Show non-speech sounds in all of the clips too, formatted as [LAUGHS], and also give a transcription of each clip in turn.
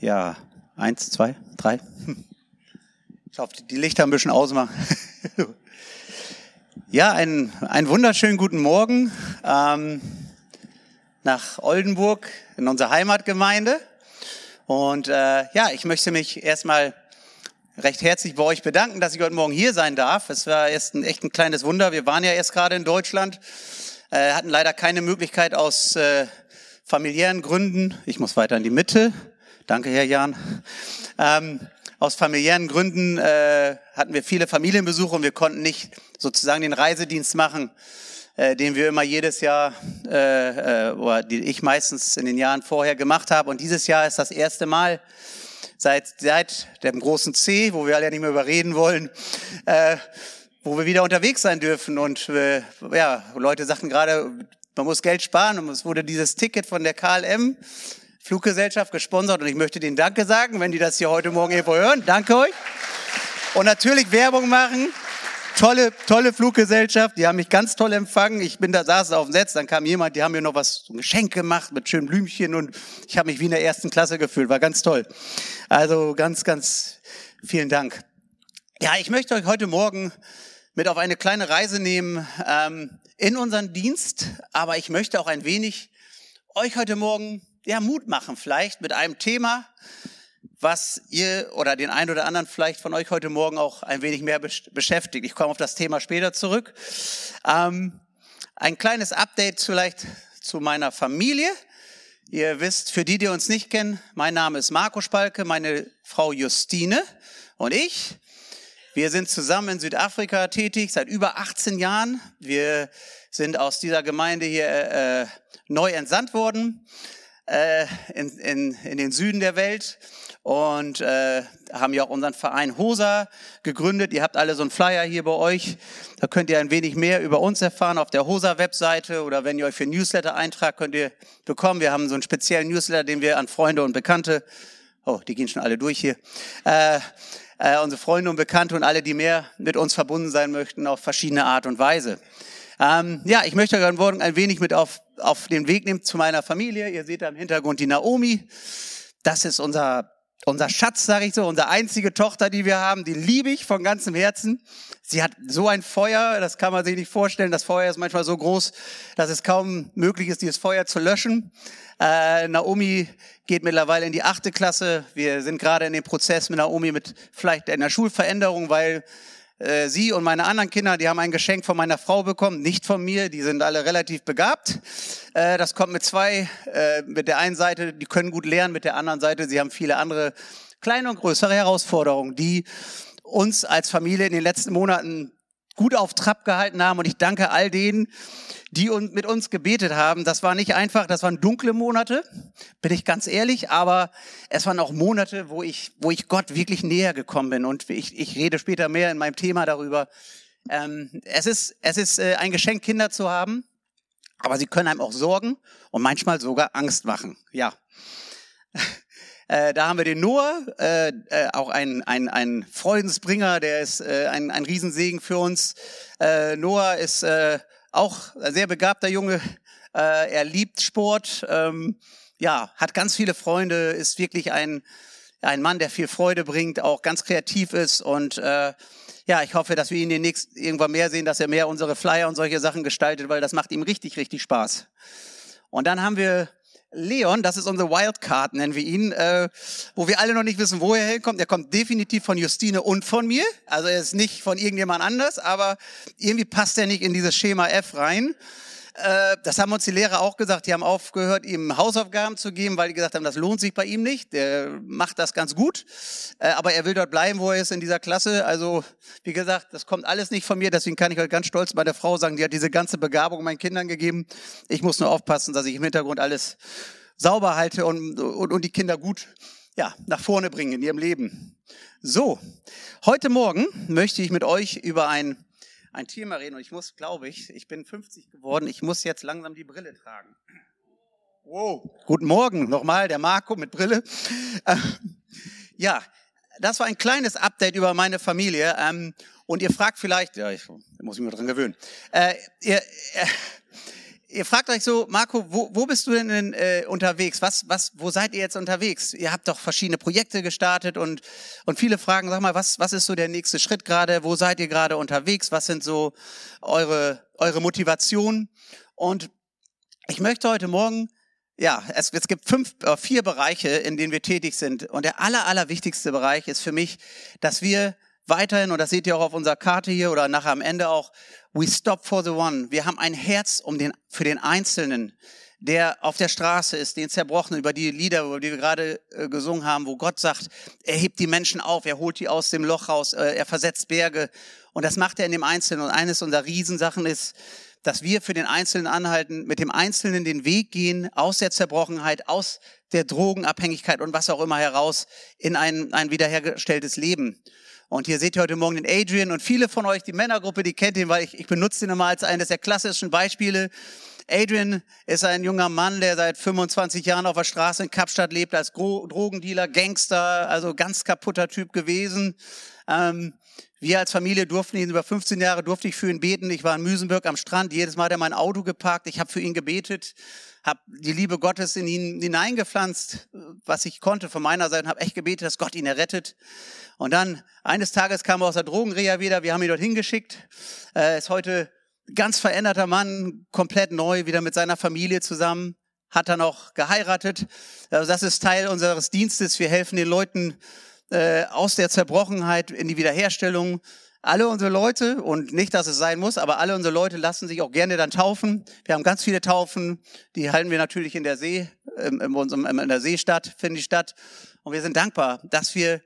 Ja, eins, zwei, drei. Ich hoffe, die Lichter ein bisschen ausmachen. [LAUGHS] Ja, einen, einen wunderschönen guten Morgen ähm, nach Oldenburg in unsere Heimatgemeinde. Und äh, ja, ich möchte mich erstmal recht herzlich bei euch bedanken, dass ich heute Morgen hier sein darf. Es war erst ein echt ein kleines Wunder. Wir waren ja erst gerade in Deutschland, äh, hatten leider keine Möglichkeit aus äh, familiären Gründen. Ich muss weiter in die Mitte. Danke, Herr Jan. Ähm, aus familiären Gründen äh, hatten wir viele Familienbesuche und wir konnten nicht sozusagen den Reisedienst machen, äh, den wir immer jedes Jahr äh, äh, oder die ich meistens in den Jahren vorher gemacht habe. Und dieses Jahr ist das erste Mal, seit, seit dem großen C, wo wir alle nicht mehr überreden wollen, äh, wo wir wieder unterwegs sein dürfen. Und äh, ja, Leute sagten gerade, man muss Geld sparen und es wurde dieses Ticket von der KLM Fluggesellschaft gesponsert und ich möchte denen Danke sagen, wenn die das hier heute Morgen irgendwo hören. Danke euch. Und natürlich Werbung machen. Tolle, tolle Fluggesellschaft, die haben mich ganz toll empfangen. Ich bin da, saß auf dem Netz, dann kam jemand, die haben mir noch was, so ein Geschenk gemacht mit schönen Blümchen und ich habe mich wie in der ersten Klasse gefühlt, war ganz toll. Also ganz, ganz vielen Dank. Ja, ich möchte euch heute Morgen mit auf eine kleine Reise nehmen ähm, in unseren Dienst, aber ich möchte auch ein wenig euch heute Morgen ja, Mut machen, vielleicht mit einem Thema, was ihr oder den einen oder anderen vielleicht von euch heute Morgen auch ein wenig mehr beschäftigt. Ich komme auf das Thema später zurück. Ähm, ein kleines Update vielleicht zu meiner Familie. Ihr wisst, für die, die uns nicht kennen, mein Name ist Marco Spalke, meine Frau Justine und ich. Wir sind zusammen in Südafrika tätig seit über 18 Jahren. Wir sind aus dieser Gemeinde hier äh, neu entsandt worden äh, in, in, in den Süden der Welt und äh, haben ja auch unseren Verein HOSA gegründet. Ihr habt alle so einen Flyer hier bei euch. Da könnt ihr ein wenig mehr über uns erfahren auf der HOSA-Webseite oder wenn ihr euch für Newsletter eintragt, könnt ihr bekommen. Wir haben so einen speziellen Newsletter, den wir an Freunde und Bekannte, oh, die gehen schon alle durch hier, äh, äh, unsere Freunde und Bekannte und alle, die mehr mit uns verbunden sein möchten, auf verschiedene Art und Weise. Ähm, ja, ich möchte euch Morgen ein wenig mit auf, auf den Weg nehmen zu meiner Familie. Ihr seht da im Hintergrund die Naomi. Das ist unser unser Schatz, sage ich so, unsere einzige Tochter, die wir haben, die liebe ich von ganzem Herzen. Sie hat so ein Feuer, das kann man sich nicht vorstellen. Das Feuer ist manchmal so groß, dass es kaum möglich ist, dieses Feuer zu löschen. Äh, Naomi geht mittlerweile in die achte Klasse. Wir sind gerade in dem Prozess mit Naomi mit vielleicht einer Schulveränderung, weil äh, sie und meine anderen Kinder, die haben ein Geschenk von meiner Frau bekommen, nicht von mir. Die sind alle relativ begabt. Äh, das kommt mit zwei. Äh, mit der einen Seite, die können gut lernen, mit der anderen Seite, sie haben viele andere kleine und größere Herausforderungen, die uns als Familie in den letzten Monaten gut auf Trab gehalten haben. Und ich danke all denen, die mit uns gebetet haben. Das war nicht einfach, das waren dunkle Monate, bin ich ganz ehrlich, aber es waren auch Monate, wo ich, wo ich Gott wirklich näher gekommen bin. Und ich, ich rede später mehr in meinem Thema darüber. Ähm, es ist, es ist äh, ein Geschenk, Kinder zu haben, aber sie können einem auch Sorgen und manchmal sogar Angst machen. Ja. [LAUGHS] Äh, da haben wir den Noah, äh, äh, auch ein, ein, ein Freudensbringer, der ist äh, ein, ein Riesensegen für uns. Äh, Noah ist auch ein sehr begabter Junge. Er liebt Sport, ähm, ja, hat ganz viele Freunde, ist wirklich ein, ein Mann, der viel Freude bringt, auch ganz kreativ ist und ja, ich hoffe, dass wir ihn demnächst irgendwann mehr sehen, dass er mehr unsere Flyer und solche Sachen gestaltet, weil das macht ihm richtig, richtig Spaß. Und dann haben wir Leon, das ist unsere Wildcard, nennen wir ihn, äh, wo wir alle noch nicht wissen, wo er herkommt. Er kommt definitiv von Justine und von mir. Also er ist nicht von irgendjemand anders, aber irgendwie passt er nicht in dieses Schema F rein. Äh, das haben uns die Lehrer auch gesagt. Die haben aufgehört, ihm Hausaufgaben zu geben, weil die gesagt haben, das lohnt sich bei ihm nicht. Der macht das ganz gut. Äh, aber er will dort bleiben, wo er ist in dieser Klasse. Also, wie gesagt, das kommt alles nicht von mir. Deswegen kann ich euch ganz stolz bei der Frau sagen, die hat diese ganze Begabung meinen Kindern gegeben. Ich muss nur aufpassen, dass ich im Hintergrund alles sauber halte und, und, und die Kinder gut ja, nach vorne bringen in ihrem Leben. So, heute Morgen möchte ich mit euch über ein ein Thema reden und ich muss, glaube ich, ich bin 50 geworden, ich muss jetzt langsam die Brille tragen. Wow, guten Morgen nochmal, der Marco mit Brille. Äh, ja, das war ein kleines Update über meine Familie. Ähm, und ihr fragt vielleicht, ja, ich muss mich mal dran gewöhnen. Äh, ihr, äh, ihr fragt euch so, Marco, wo, wo bist du denn äh, unterwegs? Was, was, wo seid ihr jetzt unterwegs? Ihr habt doch verschiedene Projekte gestartet und, und viele fragen, sag mal, was, was ist so der nächste Schritt gerade? Wo seid ihr gerade unterwegs? Was sind so eure, eure Motivationen? Und ich möchte heute Morgen ja, es, es gibt fünf, äh, vier Bereiche, in denen wir tätig sind. Und der aller, aller wichtigste Bereich ist für mich, dass wir weiterhin, und das seht ihr auch auf unserer Karte hier oder nachher am Ende auch, we stop for the one. Wir haben ein Herz um den, für den Einzelnen, der auf der Straße ist, den Zerbrochenen, über die Lieder, über die wir gerade äh, gesungen haben, wo Gott sagt, er hebt die Menschen auf, er holt die aus dem Loch raus, äh, er versetzt Berge. Und das macht er in dem Einzelnen. Und eines unserer Riesensachen ist, dass wir für den Einzelnen anhalten, mit dem Einzelnen den Weg gehen, aus der Zerbrochenheit, aus der Drogenabhängigkeit und was auch immer heraus in ein, ein wiederhergestelltes Leben. Und hier seht ihr heute Morgen den Adrian und viele von euch, die Männergruppe, die kennt ihn, weil ich, ich benutze ihn immer als eines der klassischen Beispiele. Adrian ist ein junger Mann, der seit 25 Jahren auf der Straße in Kapstadt lebt, als Drogendealer, Gangster, also ganz kaputter Typ gewesen. Ähm, wir als Familie durften ihn über 15 Jahre durfte ich für ihn beten. Ich war in Müsenburg am Strand. Jedes Mal hat er mein Auto geparkt. Ich habe für ihn gebetet, habe die Liebe Gottes in ihn hineingepflanzt, was ich konnte von meiner Seite. Habe echt gebetet, dass Gott ihn errettet. Und dann eines Tages kam er aus der Drogenreha wieder. Wir haben ihn dorthin geschickt. Er ist heute ganz veränderter Mann, komplett neu, wieder mit seiner Familie zusammen. Hat dann auch geheiratet. Also das ist Teil unseres Dienstes. Wir helfen den Leuten äh, aus der Zerbrochenheit in die Wiederherstellung. Alle unsere Leute, und nicht, dass es sein muss, aber alle unsere Leute lassen sich auch gerne dann taufen. Wir haben ganz viele Taufen, die halten wir natürlich in der See, in, unserem, in der Seestadt, finde ich statt. Und wir sind dankbar, dass wir,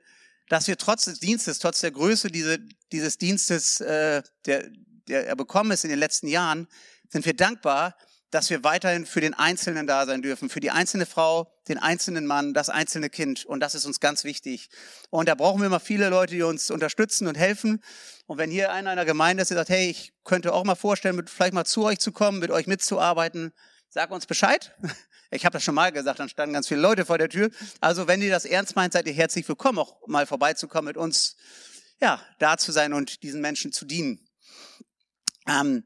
dass wir trotz des Dienstes, trotz der Größe diese, dieses Dienstes, äh, der, der er bekommen ist in den letzten Jahren, sind wir dankbar, dass wir weiterhin für den Einzelnen da sein dürfen, für die einzelne Frau, den einzelnen Mann, das einzelne Kind. Und das ist uns ganz wichtig. Und da brauchen wir immer viele Leute, die uns unterstützen und helfen. Und wenn hier einer in der Gemeinde ist, der sagt, hey, ich könnte auch mal vorstellen, mit, vielleicht mal zu euch zu kommen, mit euch mitzuarbeiten, sag uns Bescheid. [LAUGHS] Ich habe das schon mal gesagt, dann standen ganz viele Leute vor der Tür. Also wenn ihr das ernst meint, seid ihr herzlich willkommen, auch mal vorbeizukommen, mit uns ja, da zu sein und diesen Menschen zu dienen. Ähm,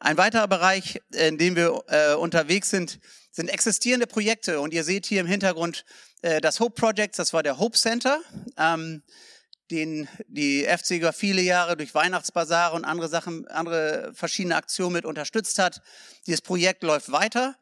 ein weiterer Bereich, in dem wir äh, unterwegs sind, sind existierende Projekte. Und ihr seht hier im Hintergrund äh, das Hope Project, das war der Hope Center, ähm, den die FC über viele Jahre durch Weihnachtsbasare und andere Sachen, andere verschiedene Aktionen mit unterstützt hat. Dieses Projekt läuft weiter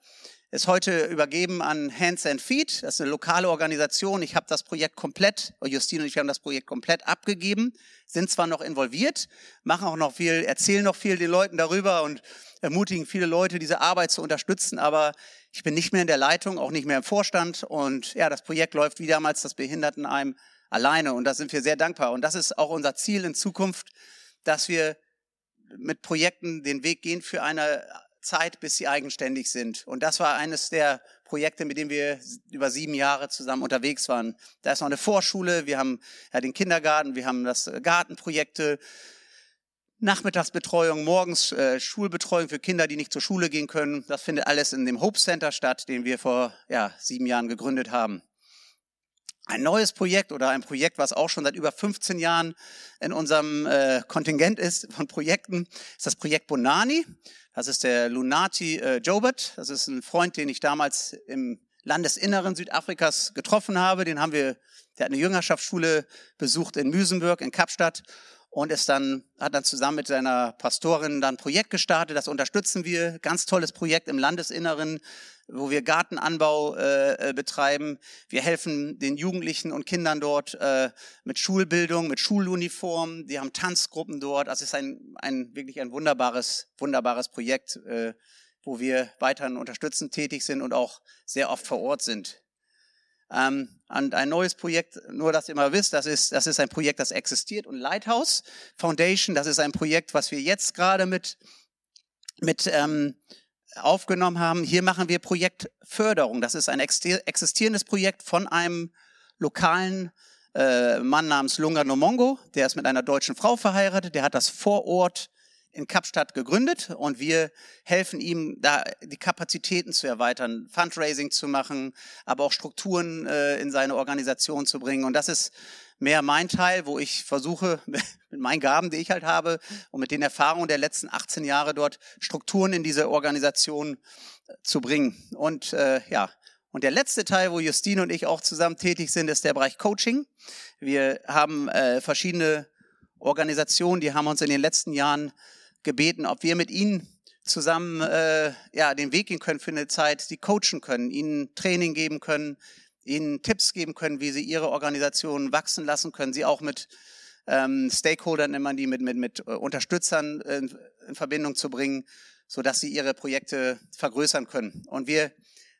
ist heute übergeben an Hands and Feet. Das ist eine lokale Organisation. Ich habe das Projekt komplett, Justine und ich haben das Projekt komplett abgegeben, sind zwar noch involviert, machen auch noch viel, erzählen noch viel den Leuten darüber und ermutigen viele Leute, diese Arbeit zu unterstützen, aber ich bin nicht mehr in der Leitung, auch nicht mehr im Vorstand und ja, das Projekt läuft wie damals das Behindertenheim alleine und da sind wir sehr dankbar und das ist auch unser Ziel in Zukunft, dass wir mit Projekten den Weg gehen für eine Zeit, bis sie eigenständig sind. Und das war eines der Projekte, mit denen wir über sieben Jahre zusammen unterwegs waren. Da ist noch eine Vorschule, wir haben ja, den Kindergarten, wir haben das äh, Gartenprojekte, Nachmittagsbetreuung, morgens äh, Schulbetreuung für Kinder, die nicht zur Schule gehen können. Das findet alles in dem Hope Center statt, den wir vor ja, sieben Jahren gegründet haben. Ein neues Projekt oder ein Projekt, was auch schon seit über 15 Jahren in unserem äh, Kontingent ist von Projekten, ist das Projekt Bonani. Das ist der Lunati äh, Jobert. Das ist ein Freund, den ich damals im Landesinneren Südafrikas getroffen habe. Den haben wir, der hat eine Jüngerschaftsschule besucht in Müsenburg, in Kapstadt und ist dann, hat dann zusammen mit seiner Pastorin dann ein Projekt gestartet. Das unterstützen wir. Ganz tolles Projekt im Landesinneren wo wir Gartenanbau äh, äh, betreiben. Wir helfen den Jugendlichen und Kindern dort äh, mit Schulbildung, mit Schuluniformen. Die haben Tanzgruppen dort. Also es ist ein, ein wirklich ein wunderbares, wunderbares Projekt, äh, wo wir weiterhin unterstützend tätig sind und auch sehr oft vor Ort sind. Ähm, und ein neues Projekt, nur dass ihr mal wisst, das ist, das ist ein Projekt, das existiert. Und Lighthouse Foundation, das ist ein Projekt, was wir jetzt gerade mit, mit ähm, aufgenommen haben. Hier machen wir Projektförderung. Das ist ein existierendes Projekt von einem lokalen äh, Mann namens Lunga Nomongo. Der ist mit einer deutschen Frau verheiratet. Der hat das vor Ort in Kapstadt gegründet und wir helfen ihm, da die Kapazitäten zu erweitern, Fundraising zu machen, aber auch Strukturen äh, in seine Organisation zu bringen. Und das ist mehr mein Teil, wo ich versuche, [LAUGHS] mit meinen Gaben, die ich halt habe und mit den Erfahrungen der letzten 18 Jahre dort Strukturen in diese Organisation äh, zu bringen. Und äh, ja, und der letzte Teil, wo Justine und ich auch zusammen tätig sind, ist der Bereich Coaching. Wir haben äh, verschiedene Organisationen, die haben uns in den letzten Jahren gebeten, ob wir mit ihnen zusammen äh, ja, den Weg gehen können für eine Zeit, sie coachen können, ihnen Training geben können, ihnen Tipps geben können, wie sie ihre Organisation wachsen lassen können, sie auch mit ähm, Stakeholdern, nennt man die, mit, mit, mit äh, Unterstützern in, in Verbindung zu bringen, so dass sie ihre Projekte vergrößern können. Und wir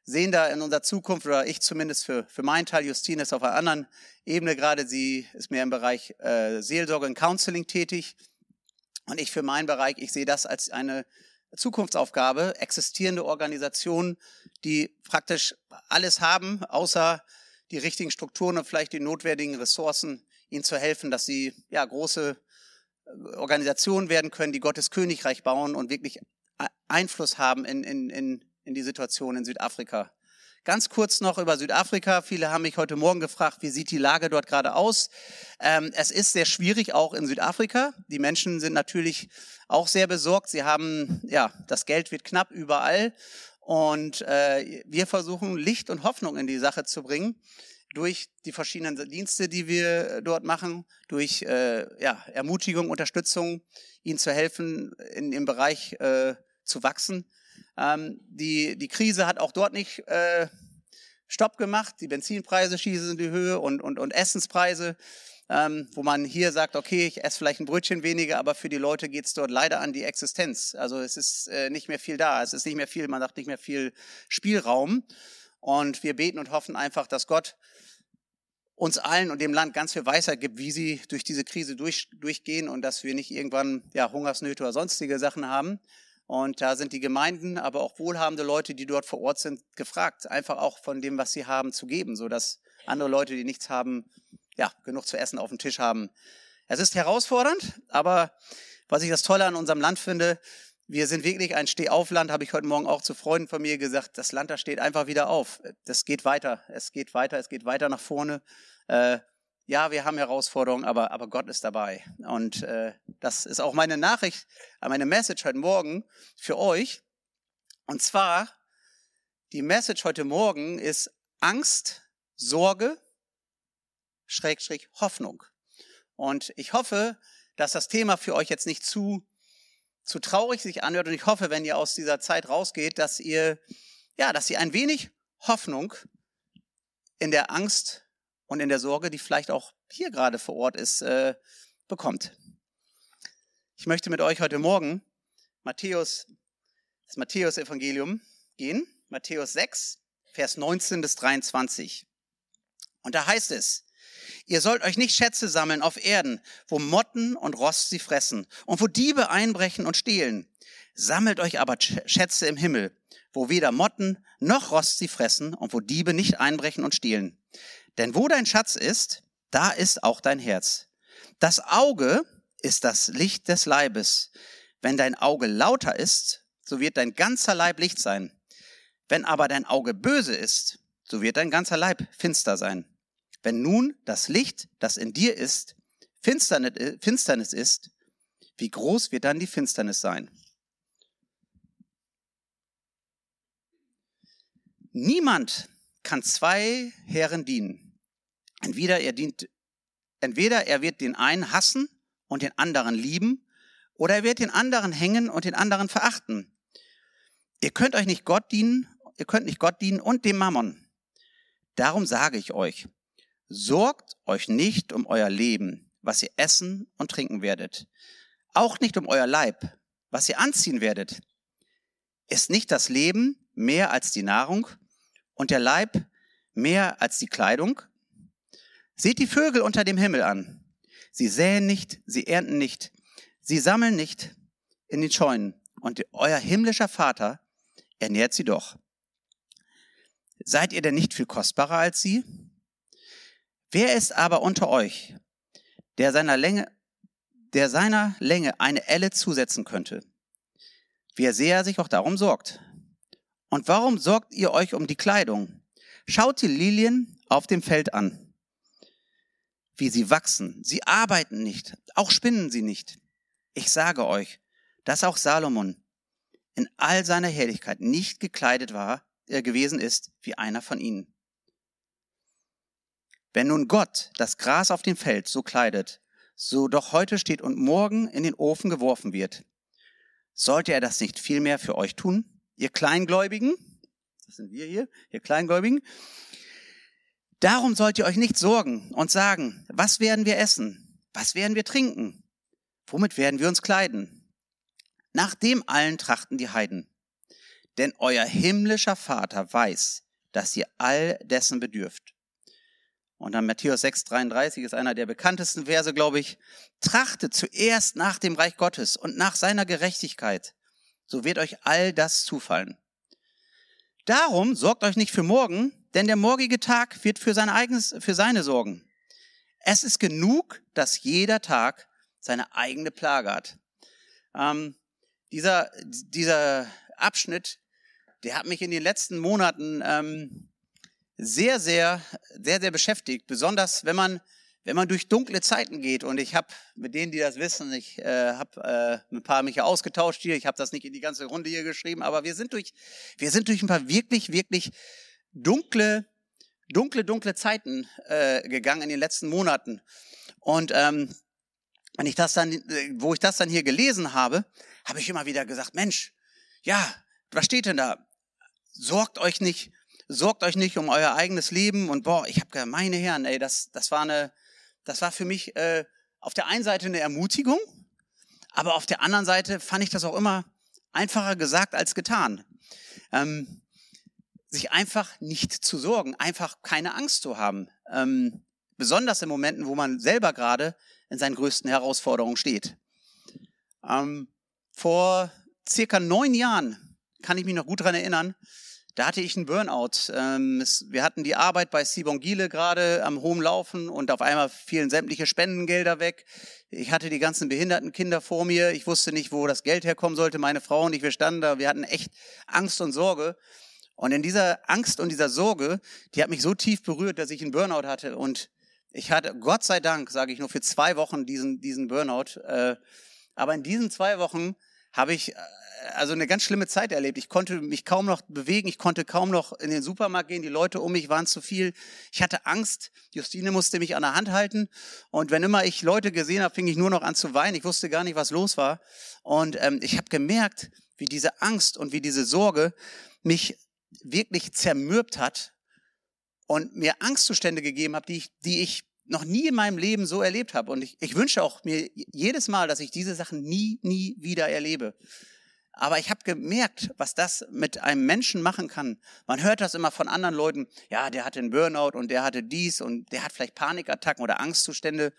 sehen da in unserer Zukunft, oder ich zumindest für, für meinen Teil, Justine ist auf einer anderen Ebene gerade, sie ist mehr im Bereich äh, Seelsorge und Counseling tätig. Und ich für meinen Bereich, ich sehe das als eine Zukunftsaufgabe, existierende Organisationen, die praktisch alles haben, außer die richtigen Strukturen und vielleicht die notwendigen Ressourcen, ihnen zu helfen, dass sie ja große äh, Organisationen werden können, die Gottes Königreich bauen und wirklich Einfluss haben in, in, in in die Situation in Südafrika. Ganz kurz noch über Südafrika. Viele haben mich heute Morgen gefragt, wie sieht die Lage dort gerade aus? Ähm, es ist sehr schwierig, auch in Südafrika. Die Menschen sind natürlich auch sehr besorgt. Sie haben, ja, das Geld wird knapp überall. Und äh, wir versuchen, Licht und Hoffnung in die Sache zu bringen durch die verschiedenen Dienste, die wir dort machen, durch äh, ja, Ermutigung, Unterstützung, ihnen zu helfen, in dem Bereich äh, zu wachsen. Ähm, die, die Krise hat auch dort nicht äh, Stopp gemacht. Die Benzinpreise schießen in die Höhe und, und, und Essenspreise, ähm, wo man hier sagt, okay, ich esse vielleicht ein Brötchen weniger, aber für die Leute geht es dort leider an die Existenz. Also es ist äh, nicht mehr viel da, es ist nicht mehr viel, man sagt nicht mehr viel Spielraum. Und wir beten und hoffen einfach, dass Gott uns allen und dem Land ganz viel Weisheit gibt, wie sie durch diese Krise durch, durchgehen und dass wir nicht irgendwann ja, Hungersnöte oder sonstige Sachen haben, und da sind die Gemeinden, aber auch wohlhabende Leute, die dort vor Ort sind, gefragt, einfach auch von dem, was sie haben, zu geben, so dass andere Leute, die nichts haben, ja, genug zu essen auf dem Tisch haben. Es ist herausfordernd, aber was ich das Tolle an unserem Land finde, wir sind wirklich ein Stehaufland, habe ich heute Morgen auch zu Freunden von mir gesagt. Das Land, da steht einfach wieder auf. Das geht weiter. Es geht weiter. Es geht weiter nach vorne. Äh, ja, wir haben Herausforderungen, aber, aber Gott ist dabei. Und äh, das ist auch meine Nachricht, äh, meine Message heute Morgen für euch. Und zwar, die Message heute Morgen ist Angst, Sorge, Schrägstrich Hoffnung. Und ich hoffe, dass das Thema für euch jetzt nicht zu, zu traurig sich anhört. Und ich hoffe, wenn ihr aus dieser Zeit rausgeht, dass ihr, ja, dass ihr ein wenig Hoffnung in der Angst und in der Sorge, die vielleicht auch hier gerade vor Ort ist, äh, bekommt. Ich möchte mit euch heute Morgen Matthäus, das Matthäus-Evangelium gehen, Matthäus 6, Vers 19 bis 23. Und da heißt es, Ihr sollt euch nicht Schätze sammeln auf Erden, wo Motten und Rost sie fressen und wo Diebe einbrechen und stehlen. Sammelt euch aber Schätze im Himmel, wo weder Motten noch Rost sie fressen und wo Diebe nicht einbrechen und stehlen. Denn wo dein Schatz ist, da ist auch dein Herz. Das Auge ist das Licht des Leibes. Wenn dein Auge lauter ist, so wird dein ganzer Leib Licht sein. Wenn aber dein Auge böse ist, so wird dein ganzer Leib finster sein. Wenn nun das Licht, das in dir ist, Finsternis ist, wie groß wird dann die Finsternis sein? Niemand kann zwei Herren dienen. Entweder er dient, entweder er wird den einen hassen und den anderen lieben, oder er wird den anderen hängen und den anderen verachten. Ihr könnt euch nicht Gott dienen, ihr könnt nicht Gott dienen und dem Mammon. Darum sage ich euch, sorgt euch nicht um euer Leben, was ihr essen und trinken werdet. Auch nicht um euer Leib, was ihr anziehen werdet. Ist nicht das Leben mehr als die Nahrung und der Leib mehr als die Kleidung? Seht die Vögel unter dem Himmel an. Sie säen nicht, sie ernten nicht, sie sammeln nicht in den Scheunen. Und euer himmlischer Vater ernährt sie doch. Seid ihr denn nicht viel kostbarer als sie? Wer ist aber unter euch, der seiner Länge, der seiner Länge eine Elle zusetzen könnte. Wie sehr sich auch darum sorgt. Und warum sorgt ihr euch um die Kleidung? Schaut die Lilien auf dem Feld an, wie sie wachsen. Sie arbeiten nicht, auch spinnen sie nicht. Ich sage euch, dass auch Salomon in all seiner Herrlichkeit nicht gekleidet war, er gewesen ist wie einer von ihnen. Wenn nun Gott das Gras auf dem Feld so kleidet, so doch heute steht und morgen in den Ofen geworfen wird, sollte er das nicht vielmehr für euch tun? Ihr Kleingläubigen, das sind wir hier, ihr Kleingläubigen, darum sollt ihr euch nicht sorgen und sagen, was werden wir essen? Was werden wir trinken? Womit werden wir uns kleiden? Nach dem allen trachten die Heiden. Denn euer himmlischer Vater weiß, dass ihr all dessen bedürft. Und dann Matthäus 6,33 ist einer der bekanntesten Verse, glaube ich. Trachtet zuerst nach dem Reich Gottes und nach seiner Gerechtigkeit. So wird euch all das zufallen. Darum sorgt euch nicht für morgen, denn der morgige Tag wird für sein eigenes, für seine sorgen. Es ist genug, dass jeder Tag seine eigene Plage hat. Ähm, dieser, dieser Abschnitt, der hat mich in den letzten Monaten ähm, sehr, sehr, sehr, sehr beschäftigt. Besonders wenn man, wenn man durch dunkle Zeiten geht. Und ich habe mit denen, die das wissen, ich äh, habe äh, ein paar mich ausgetauscht hier. Ich habe das nicht in die ganze Runde hier geschrieben, aber wir sind durch, wir sind durch ein paar wirklich, wirklich dunkle, dunkle, dunkle Zeiten äh, gegangen in den letzten Monaten. Und ähm, wenn ich das dann, äh, wo ich das dann hier gelesen habe, habe ich immer wieder gesagt, Mensch, ja, was steht denn da? Sorgt euch nicht sorgt euch nicht um euer eigenes Leben und boah, ich habe meine Herren, ey, das, das war eine, das war für mich äh, auf der einen Seite eine Ermutigung, aber auf der anderen Seite fand ich das auch immer einfacher gesagt als getan. Ähm, sich einfach nicht zu sorgen, einfach keine Angst zu haben. Ähm, besonders in Momenten, wo man selber gerade in seinen größten Herausforderungen steht. Ähm, vor circa neun Jahren kann ich mich noch gut dran erinnern, da hatte ich einen Burnout. Ähm, wir hatten die Arbeit bei Sibon Giele gerade am hohen Laufen und auf einmal fielen sämtliche Spendengelder weg. Ich hatte die ganzen behinderten Kinder vor mir. Ich wusste nicht, wo das Geld herkommen sollte. Meine Frau und ich, wir standen da. Wir hatten echt Angst und Sorge. Und in dieser Angst und dieser Sorge, die hat mich so tief berührt, dass ich einen Burnout hatte. Und ich hatte, Gott sei Dank, sage ich nur, für zwei Wochen diesen, diesen Burnout. Äh, aber in diesen zwei Wochen habe ich äh, also eine ganz schlimme Zeit erlebt. Ich konnte mich kaum noch bewegen, ich konnte kaum noch in den Supermarkt gehen, die Leute um mich waren zu viel. Ich hatte Angst, Justine musste mich an der Hand halten und wenn immer ich Leute gesehen habe, fing ich nur noch an zu weinen. Ich wusste gar nicht, was los war. Und ähm, ich habe gemerkt, wie diese Angst und wie diese Sorge mich wirklich zermürbt hat und mir Angstzustände gegeben hat, die ich, die ich noch nie in meinem Leben so erlebt habe. Und ich, ich wünsche auch mir jedes Mal, dass ich diese Sachen nie, nie wieder erlebe. Aber ich habe gemerkt, was das mit einem Menschen machen kann. Man hört das immer von anderen Leuten, ja, der hatte einen Burnout und der hatte dies und der hat vielleicht Panikattacken oder Angstzustände.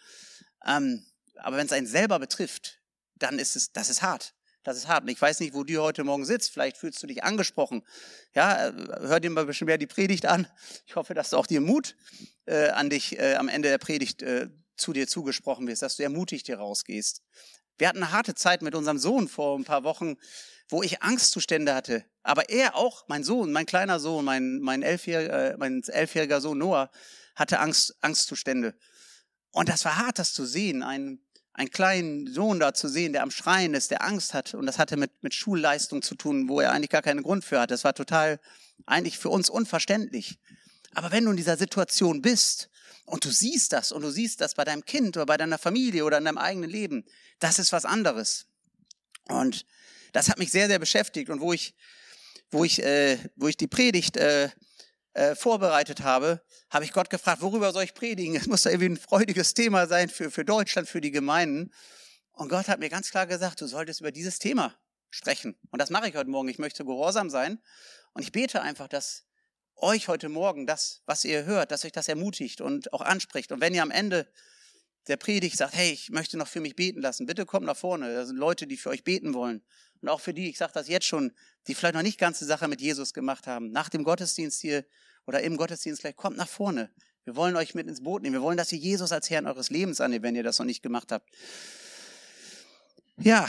Ähm, aber wenn es einen selber betrifft, dann ist es, das ist hart. Das ist hart. Und ich weiß nicht, wo du heute Morgen sitzt. Vielleicht fühlst du dich angesprochen. Ja, äh, hör dir mal ein bisschen mehr die Predigt an. Ich hoffe, dass du auch dir Mut äh, an dich äh, am Ende der Predigt äh, zu dir zugesprochen wirst, dass du ermutigt hier rausgehst. Wir hatten eine harte Zeit mit unserem Sohn vor ein paar Wochen, wo ich Angstzustände hatte. Aber er auch, mein Sohn, mein kleiner Sohn, mein, mein, elfjähriger, äh, mein elfjähriger Sohn Noah, hatte Angst, Angstzustände. Und das war hart, das zu sehen, einen, einen kleinen Sohn da zu sehen, der am Schreien ist, der Angst hat. Und das hatte mit, mit Schulleistung zu tun, wo er eigentlich gar keinen Grund für hat. Das war total eigentlich für uns unverständlich. Aber wenn du in dieser Situation bist und du siehst das und du siehst das bei deinem Kind oder bei deiner Familie oder in deinem eigenen Leben, das ist was anderes. Und das hat mich sehr, sehr beschäftigt. Und wo ich, wo ich, äh, wo ich die Predigt äh, äh, vorbereitet habe, habe ich Gott gefragt, worüber soll ich predigen? Es muss da irgendwie ein freudiges Thema sein für, für Deutschland, für die Gemeinden. Und Gott hat mir ganz klar gesagt, du solltest über dieses Thema sprechen. Und das mache ich heute Morgen. Ich möchte gehorsam sein. Und ich bete einfach, dass euch heute Morgen das, was ihr hört, dass euch das ermutigt und auch anspricht. Und wenn ihr am Ende der Predigt sagt, hey, ich möchte noch für mich beten lassen, bitte kommt nach vorne. Da sind Leute, die für euch beten wollen. Und auch für die, ich sage das jetzt schon, die vielleicht noch nicht ganze Sache mit Jesus gemacht haben. Nach dem Gottesdienst hier oder im Gottesdienst gleich, kommt nach vorne. Wir wollen euch mit ins Boot nehmen. Wir wollen, dass ihr Jesus als Herrn eures Lebens annehmt, wenn ihr das noch nicht gemacht habt. Ja,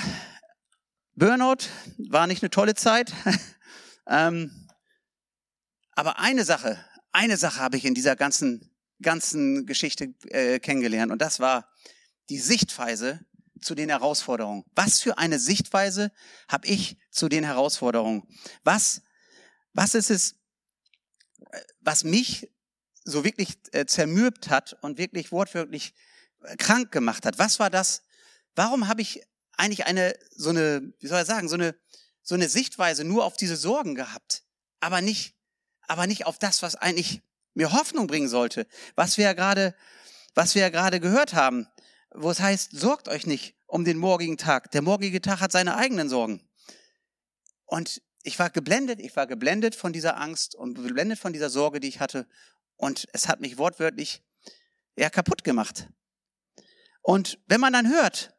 Burnout war nicht eine tolle Zeit. [LAUGHS] ähm, aber eine Sache, eine Sache habe ich in dieser ganzen, ganzen Geschichte äh, kennengelernt und das war die Sichtweise zu den Herausforderungen. Was für eine Sichtweise habe ich zu den Herausforderungen? Was, was ist es, was mich so wirklich äh, zermürbt hat und wirklich wortwörtlich äh, krank gemacht hat? Was war das? Warum habe ich eigentlich eine, so eine, wie soll ich sagen, so eine, so eine Sichtweise nur auf diese Sorgen gehabt, aber nicht, aber nicht auf das, was eigentlich mir Hoffnung bringen sollte, was wir ja gerade, was wir ja gerade gehört haben, wo es heißt, sorgt euch nicht um den morgigen Tag. Der morgige Tag hat seine eigenen Sorgen. Und ich war geblendet, ich war geblendet von dieser Angst und geblendet von dieser Sorge, die ich hatte. Und es hat mich wortwörtlich ja kaputt gemacht. Und wenn man dann hört,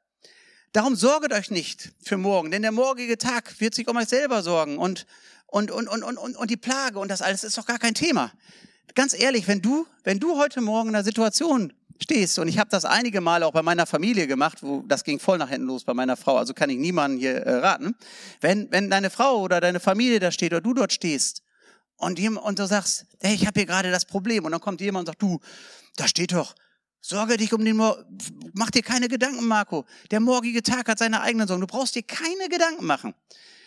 Darum sorget euch nicht für morgen, denn der morgige Tag wird sich um euch selber sorgen und, und, und, und, und, und die Plage und das alles ist doch gar kein Thema. Ganz ehrlich, wenn du, wenn du heute Morgen in einer Situation stehst, und ich habe das einige Male auch bei meiner Familie gemacht, wo das ging voll nach hinten los bei meiner Frau, also kann ich niemanden hier äh, raten, wenn, wenn deine Frau oder deine Familie da steht oder du dort stehst und, und du sagst, hey, ich habe hier gerade das Problem und dann kommt jemand und sagt, du, da steht doch, Sorge dich um den Mor mach dir keine Gedanken, Marco. Der morgige Tag hat seine eigenen Sorgen. Du brauchst dir keine Gedanken machen.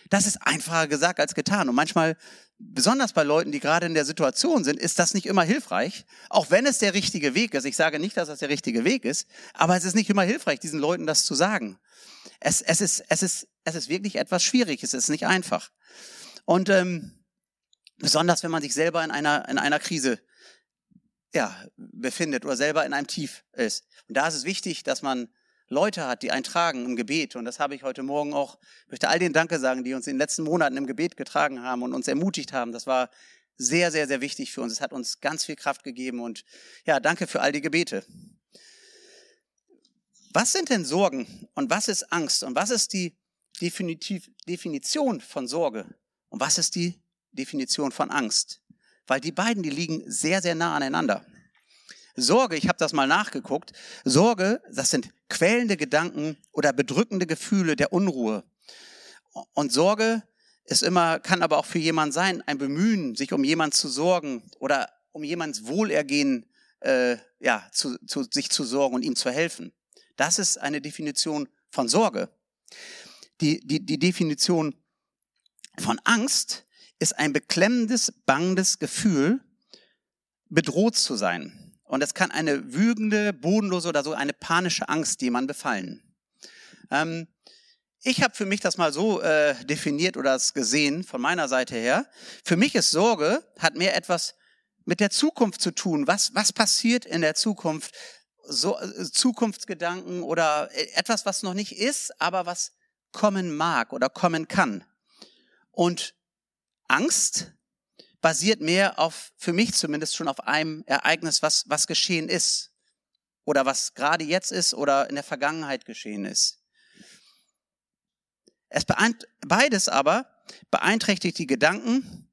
Das ist einfacher gesagt als getan. Und manchmal, besonders bei Leuten, die gerade in der Situation sind, ist das nicht immer hilfreich. Auch wenn es der richtige Weg ist. Ich sage nicht, dass das der richtige Weg ist, aber es ist nicht immer hilfreich, diesen Leuten das zu sagen. Es, es, ist, es, ist, es ist wirklich etwas schwierig. Es ist nicht einfach. Und ähm, besonders, wenn man sich selber in einer, in einer Krise ja, befindet oder selber in einem Tief ist. Und da ist es wichtig, dass man Leute hat, die einen tragen im Gebet. Und das habe ich heute Morgen auch, möchte all den Danke sagen, die uns in den letzten Monaten im Gebet getragen haben und uns ermutigt haben. Das war sehr, sehr, sehr wichtig für uns. Es hat uns ganz viel Kraft gegeben und ja, danke für all die Gebete. Was sind denn Sorgen und was ist Angst und was ist die Definitiv Definition von Sorge und was ist die Definition von Angst? Weil die beiden, die liegen sehr, sehr nah aneinander. Sorge, ich habe das mal nachgeguckt, Sorge, das sind quälende Gedanken oder bedrückende Gefühle der Unruhe. Und Sorge ist immer, kann aber auch für jemand sein, ein Bemühen, sich um jemand zu sorgen oder um jemands Wohlergehen äh, ja, zu, zu, sich zu sorgen und ihm zu helfen. Das ist eine Definition von Sorge. Die, die, die Definition von Angst ist ein beklemmendes, bangendes Gefühl, bedroht zu sein. Und es kann eine wügende, bodenlose oder so eine panische Angst jemand befallen. Ähm, ich habe für mich das mal so äh, definiert oder es gesehen von meiner Seite her. Für mich ist Sorge, hat mehr etwas mit der Zukunft zu tun. Was, was passiert in der Zukunft? So, äh, Zukunftsgedanken oder äh, etwas, was noch nicht ist, aber was kommen mag oder kommen kann. Und Angst basiert mehr auf, für mich zumindest schon auf einem Ereignis, was, was geschehen ist. Oder was gerade jetzt ist oder in der Vergangenheit geschehen ist. Es beides aber beeinträchtigt die Gedanken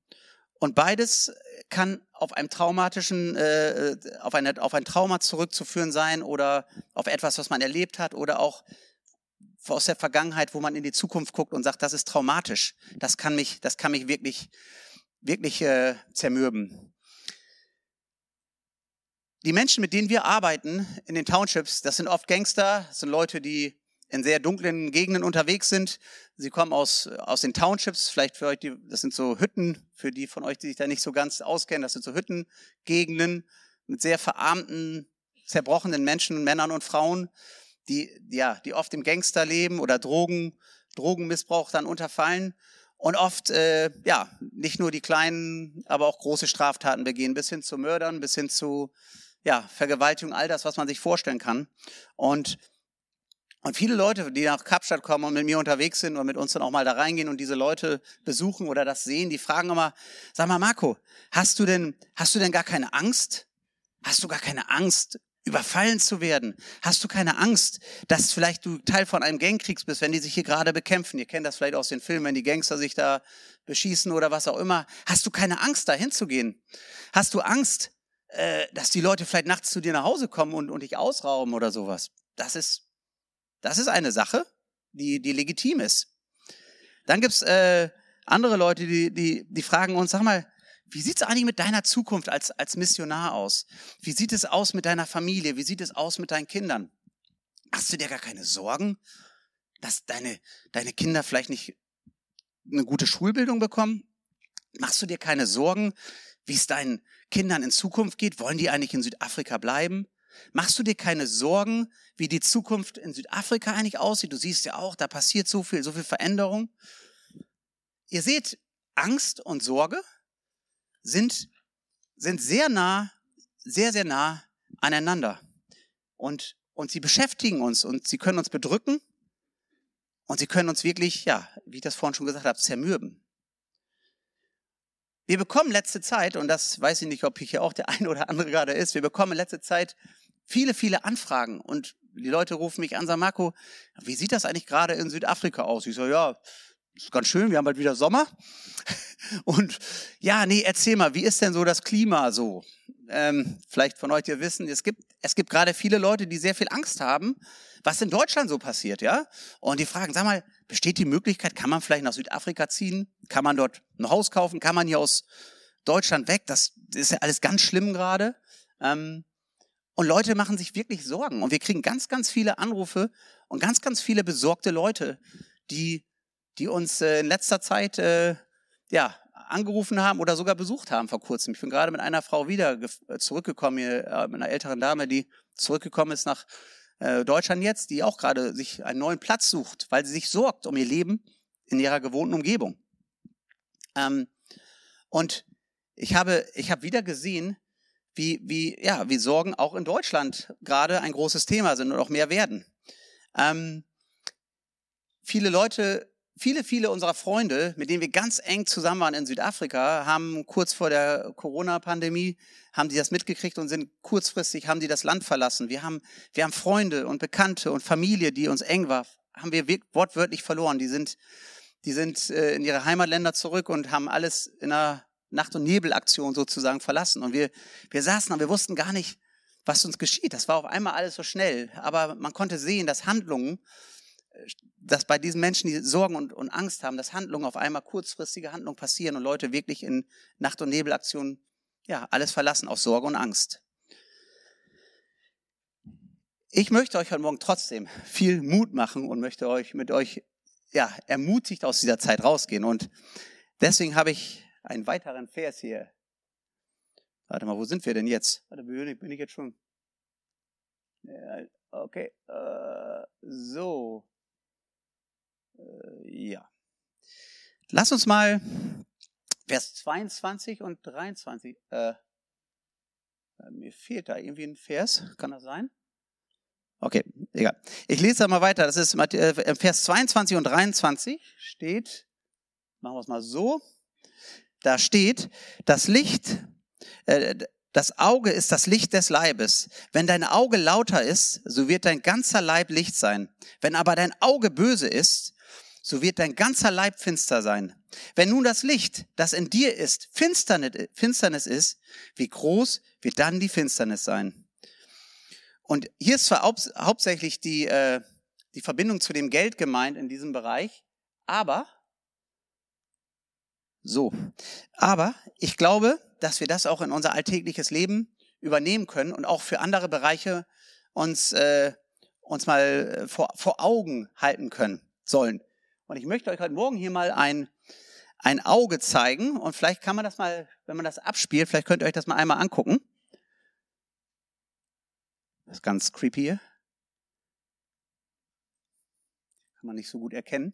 und beides kann auf einem traumatischen, äh, auf, eine, auf ein Trauma zurückzuführen sein oder auf etwas, was man erlebt hat oder auch aus der Vergangenheit, wo man in die Zukunft guckt und sagt, das ist traumatisch. Das kann mich, das kann mich wirklich, wirklich äh, zermürben. Die Menschen, mit denen wir arbeiten in den Townships, das sind oft Gangster, das sind Leute, die in sehr dunklen Gegenden unterwegs sind. Sie kommen aus, aus den Townships, vielleicht für euch, die, das sind so Hütten, für die von euch, die sich da nicht so ganz auskennen, das sind so Hüttengegenden mit sehr verarmten, zerbrochenen Menschen, Männern und Frauen die, ja, die oft im Gangsterleben oder Drogen, Drogenmissbrauch dann unterfallen und oft, äh, ja, nicht nur die kleinen, aber auch große Straftaten begehen, bis hin zu Mördern, bis hin zu, ja, Vergewaltigung, all das, was man sich vorstellen kann. Und und viele Leute, die nach Kapstadt kommen und mit mir unterwegs sind und mit uns dann auch mal da reingehen und diese Leute besuchen oder das sehen, die fragen immer, sag mal Marco, hast du denn, hast du denn gar keine Angst? Hast du gar keine Angst, überfallen zu werden? Hast du keine Angst, dass vielleicht du Teil von einem Gangkrieg bist, wenn die sich hier gerade bekämpfen? Ihr kennt das vielleicht aus den Filmen, wenn die Gangster sich da beschießen oder was auch immer. Hast du keine Angst, da hinzugehen? Hast du Angst, äh, dass die Leute vielleicht nachts zu dir nach Hause kommen und, und dich ausrauben oder sowas? Das ist, das ist eine Sache. die, die legitim ist. Dann gibt's äh, andere Leute, die, die, die fragen uns, sag mal, wie sieht's eigentlich mit deiner Zukunft als, als Missionar aus? Wie sieht es aus mit deiner Familie? Wie sieht es aus mit deinen Kindern? Hast du dir gar keine Sorgen, dass deine, deine Kinder vielleicht nicht eine gute Schulbildung bekommen? Machst du dir keine Sorgen, wie es deinen Kindern in Zukunft geht? Wollen die eigentlich in Südafrika bleiben? Machst du dir keine Sorgen, wie die Zukunft in Südafrika eigentlich aussieht? Du siehst ja auch, da passiert so viel, so viel Veränderung. Ihr seht, Angst und Sorge sind, sind sehr nah, sehr, sehr nah aneinander. Und, und sie beschäftigen uns und sie können uns bedrücken und sie können uns wirklich, ja, wie ich das vorhin schon gesagt habe, zermürben. Wir bekommen letzte Zeit, und das weiß ich nicht, ob hier auch der [LAUGHS] eine oder andere gerade ist, wir bekommen letzte Zeit viele, viele Anfragen und die Leute rufen mich an, sagen, Marco, wie sieht das eigentlich gerade in Südafrika aus? Ich so, ja, ist ganz schön, wir haben bald wieder Sommer. [LAUGHS] Und ja, nee, erzähl mal, wie ist denn so das Klima so? Ähm, vielleicht von euch ihr wissen, es gibt, es gibt gerade viele Leute, die sehr viel Angst haben, was in Deutschland so passiert, ja? Und die fragen, sag mal, besteht die Möglichkeit, kann man vielleicht nach Südafrika ziehen? Kann man dort ein Haus kaufen? Kann man hier aus Deutschland weg? Das ist ja alles ganz schlimm gerade. Ähm, und Leute machen sich wirklich Sorgen. Und wir kriegen ganz, ganz viele Anrufe und ganz, ganz viele besorgte Leute, die, die uns äh, in letzter Zeit äh, ja, angerufen haben oder sogar besucht haben vor kurzem. Ich bin gerade mit einer Frau wieder äh, zurückgekommen, hier, mit einer älteren Dame, die zurückgekommen ist nach Deutschland jetzt, die auch gerade sich einen neuen Platz sucht, weil sie sich sorgt um ihr Leben in ihrer gewohnten Umgebung. Ähm, und ich habe, ich habe wieder gesehen, wie, wie, ja, wie Sorgen auch in Deutschland gerade ein großes Thema sind und auch mehr werden. Ähm, viele Leute, viele, viele unserer Freunde, mit denen wir ganz eng zusammen waren in Südafrika, haben kurz vor der Corona-Pandemie, haben die das mitgekriegt und sind kurzfristig, haben die das Land verlassen. Wir haben, wir haben Freunde und Bekannte und Familie, die uns eng war, haben wir wortwörtlich verloren. Die sind, die sind äh, in ihre Heimatländer zurück und haben alles in einer Nacht- und Nebelaktion sozusagen verlassen. Und wir, wir saßen und wir wussten gar nicht, was uns geschieht. Das war auf einmal alles so schnell. Aber man konnte sehen, dass Handlungen, dass bei diesen Menschen, die Sorgen und, und Angst haben, dass Handlungen auf einmal kurzfristige Handlungen passieren und Leute wirklich in Nacht- und Nebelaktionen, ja, alles verlassen aus Sorge und Angst. Ich möchte euch heute Morgen trotzdem viel Mut machen und möchte euch mit euch, ja, ermutigt aus dieser Zeit rausgehen. Und deswegen habe ich einen weiteren Vers hier. Warte mal, wo sind wir denn jetzt? Warte, bin ich jetzt schon? Okay, äh, so. Äh, ja. Lass uns mal Vers 22 und 23. Äh, mir fehlt da irgendwie ein Vers. Kann das sein? Okay, egal. Ich lese da mal weiter. Das ist äh, Vers 22 und 23 steht, machen wir es mal so da steht, das Licht, äh, das Auge ist das Licht des Leibes. Wenn dein Auge lauter ist, so wird dein ganzer Leib Licht sein. Wenn aber dein Auge böse ist, so wird dein ganzer Leib finster sein. Wenn nun das Licht, das in dir ist, Finsternis ist, wie groß wird dann die Finsternis sein? Und hier ist zwar hauptsächlich die, äh, die Verbindung zu dem Geld gemeint in diesem Bereich, aber so. Aber ich glaube, dass wir das auch in unser alltägliches Leben übernehmen können und auch für andere Bereiche uns, äh, uns mal äh, vor, vor Augen halten können sollen. Und ich möchte euch heute Morgen hier mal ein, ein Auge zeigen und vielleicht kann man das mal, wenn man das abspielt, vielleicht könnt ihr euch das mal einmal angucken. Das ist ganz creepy hier. Kann man nicht so gut erkennen.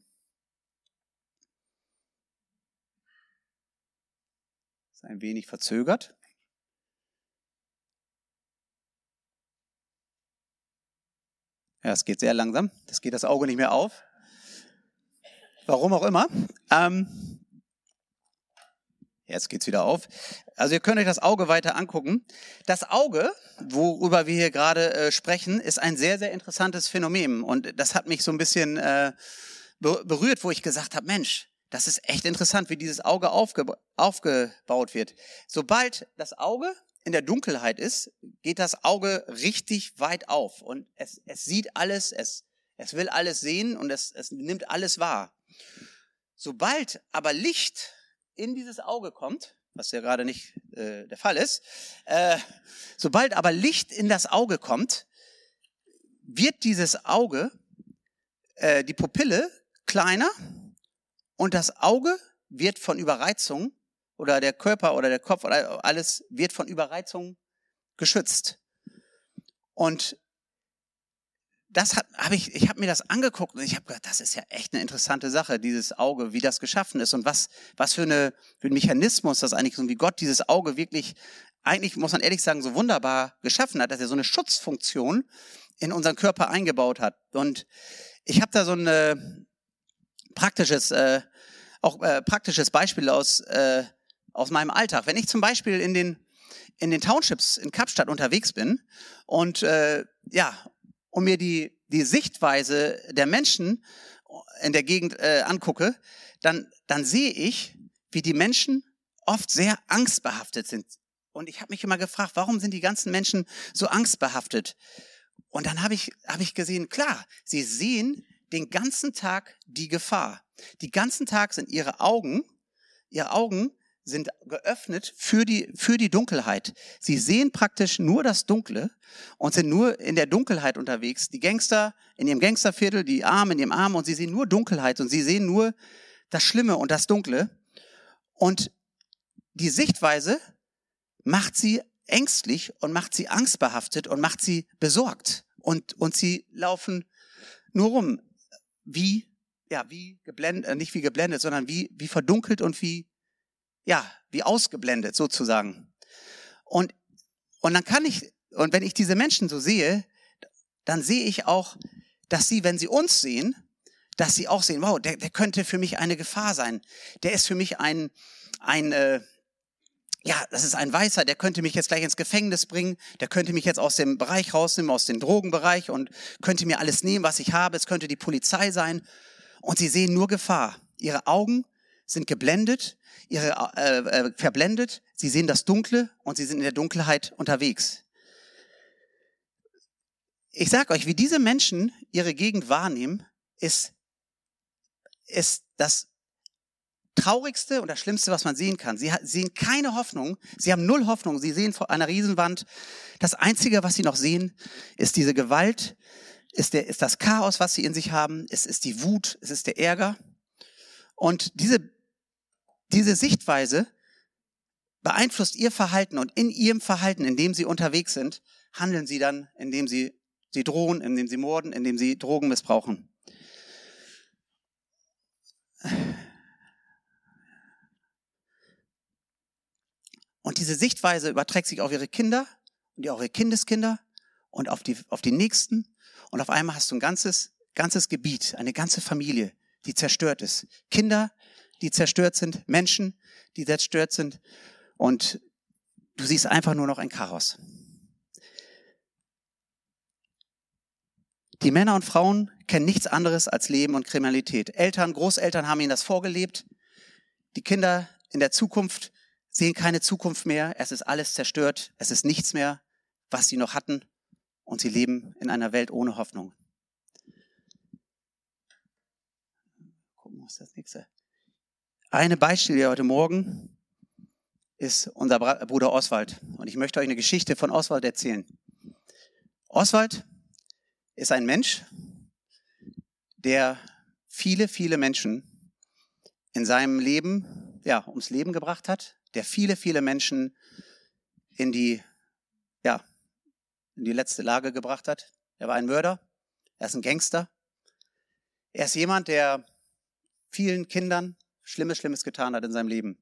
Ist ein wenig verzögert. Ja, es geht sehr langsam. Das geht das Auge nicht mehr auf. Warum auch immer. Ähm, jetzt geht's wieder auf. Also ihr könnt euch das Auge weiter angucken. Das Auge, worüber wir hier gerade äh, sprechen, ist ein sehr, sehr interessantes Phänomen. Und das hat mich so ein bisschen äh, berührt, wo ich gesagt habe, Mensch, das ist echt interessant, wie dieses Auge aufge aufgebaut wird. Sobald das Auge in der Dunkelheit ist, geht das Auge richtig weit auf und es, es sieht alles, es, Es will alles sehen und es, es nimmt alles wahr. Sobald aber Licht in dieses Auge kommt, was ja gerade nicht äh, der Fall ist, äh, sobald aber Licht in das Auge kommt, wird dieses Auge, äh, die Pupille kleiner und das Auge wird von Überreizung oder der Körper oder der Kopf oder alles wird von Überreizung geschützt. Und das habe ich, ich habe mir das angeguckt und ich habe gedacht, das ist ja echt eine interessante Sache, dieses Auge, wie das geschaffen ist und was, was für, eine, für ein Mechanismus das eigentlich ist wie Gott dieses Auge wirklich, eigentlich muss man ehrlich sagen, so wunderbar geschaffen hat, dass er so eine Schutzfunktion in unseren Körper eingebaut hat. Und ich habe da so ein äh, praktisches, äh, auch äh, praktisches Beispiel aus, äh, aus meinem Alltag. Wenn ich zum Beispiel in den in den Townships in Kapstadt unterwegs bin und äh, ja und mir die, die Sichtweise der Menschen in der Gegend äh, angucke, dann, dann sehe ich, wie die Menschen oft sehr angstbehaftet sind. Und ich habe mich immer gefragt, warum sind die ganzen Menschen so angstbehaftet? Und dann habe ich, hab ich gesehen, klar, sie sehen den ganzen Tag die Gefahr. Die ganzen Tag sind ihre Augen, ihre Augen sind geöffnet für die, für die Dunkelheit. Sie sehen praktisch nur das Dunkle und sind nur in der Dunkelheit unterwegs. Die Gangster in ihrem Gangsterviertel, die Armen in ihrem Arm und sie sehen nur Dunkelheit und sie sehen nur das Schlimme und das Dunkle. Und die Sichtweise macht sie ängstlich und macht sie angstbehaftet und macht sie besorgt. Und, und sie laufen nur rum, wie, ja, wie geblendet, äh, nicht wie geblendet, sondern wie, wie verdunkelt und wie ja, wie ausgeblendet sozusagen. Und, und dann kann ich, und wenn ich diese Menschen so sehe, dann sehe ich auch, dass sie, wenn sie uns sehen, dass sie auch sehen, wow, der, der könnte für mich eine Gefahr sein. Der ist für mich ein, ein, äh, ja, das ist ein Weißer, der könnte mich jetzt gleich ins Gefängnis bringen, der könnte mich jetzt aus dem Bereich rausnehmen, aus dem Drogenbereich und könnte mir alles nehmen, was ich habe. Es könnte die Polizei sein. Und sie sehen nur Gefahr. Ihre Augen sind geblendet ihre, äh, äh, verblendet, sie sehen das Dunkle und sie sind in der Dunkelheit unterwegs. Ich sage euch, wie diese Menschen ihre Gegend wahrnehmen, ist, ist das Traurigste und das Schlimmste, was man sehen kann. Sie sehen keine Hoffnung, sie haben null Hoffnung, sie sehen vor einer Riesenwand. Das Einzige, was sie noch sehen, ist diese Gewalt, ist, der, ist das Chaos, was sie in sich haben, es ist die Wut, es ist der Ärger. Und diese diese Sichtweise beeinflusst ihr Verhalten und in ihrem Verhalten, in dem sie unterwegs sind, handeln sie dann, indem sie sie drohen, indem sie morden, indem sie Drogen missbrauchen. Und diese Sichtweise überträgt sich auf ihre Kinder und auch ihre Kindeskinder und auf die, auf die Nächsten. Und auf einmal hast du ein ganzes, ganzes Gebiet, eine ganze Familie, die zerstört ist. Kinder, die zerstört sind, Menschen, die zerstört sind. Und du siehst einfach nur noch ein Chaos. Die Männer und Frauen kennen nichts anderes als Leben und Kriminalität. Eltern, Großeltern haben ihnen das vorgelebt. Die Kinder in der Zukunft sehen keine Zukunft mehr. Es ist alles zerstört. Es ist nichts mehr, was sie noch hatten. Und sie leben in einer Welt ohne Hoffnung. Gucken, was das nächste? Eine Beispiel heute Morgen ist unser Bruder Oswald. Und ich möchte euch eine Geschichte von Oswald erzählen. Oswald ist ein Mensch, der viele, viele Menschen in seinem Leben, ja, ums Leben gebracht hat, der viele, viele Menschen in die, ja, in die letzte Lage gebracht hat. Er war ein Mörder, er ist ein Gangster. Er ist jemand, der vielen Kindern Schlimmes, Schlimmes getan hat in seinem Leben.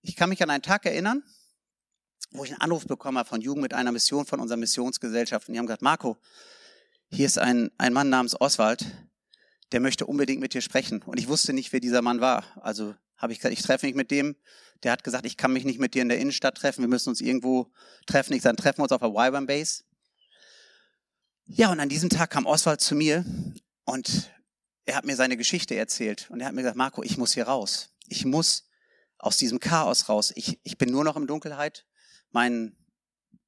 Ich kann mich an einen Tag erinnern, wo ich einen Anruf bekommen habe von Jugend mit einer Mission von unserer Missionsgesellschaft. Und die haben gesagt, Marco, hier ist ein, ein Mann namens Oswald, der möchte unbedingt mit dir sprechen. Und ich wusste nicht, wer dieser Mann war. Also habe ich gesagt, ich treffe mich mit dem. Der hat gesagt, ich kann mich nicht mit dir in der Innenstadt treffen. Wir müssen uns irgendwo treffen. Ich sage, treffen wir uns auf der Wyvern Base. Ja, und an diesem Tag kam Oswald zu mir und er hat mir seine Geschichte erzählt und er hat mir gesagt, Marco, ich muss hier raus. Ich muss aus diesem Chaos raus. Ich, ich bin nur noch im Dunkelheit. Mein,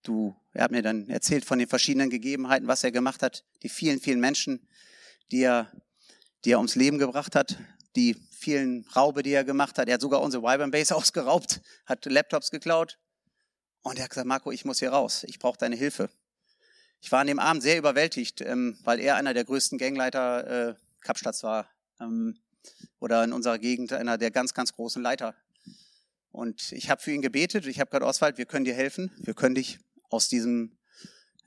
du Er hat mir dann erzählt von den verschiedenen Gegebenheiten, was er gemacht hat, die vielen, vielen Menschen, die er, die er ums Leben gebracht hat, die vielen Raube, die er gemacht hat. Er hat sogar unsere Wyvern Base [LAUGHS] ausgeraubt, hat Laptops geklaut. Und er hat gesagt, Marco, ich muss hier raus. Ich brauche deine Hilfe. Ich war an dem Abend sehr überwältigt, ähm, weil er einer der größten Gangleiter äh, Kapstadt war. Ähm, oder in unserer Gegend einer der ganz, ganz großen Leiter. Und ich habe für ihn gebetet. Ich habe gesagt, Oswald, wir können dir helfen. Wir können dich aus diesem,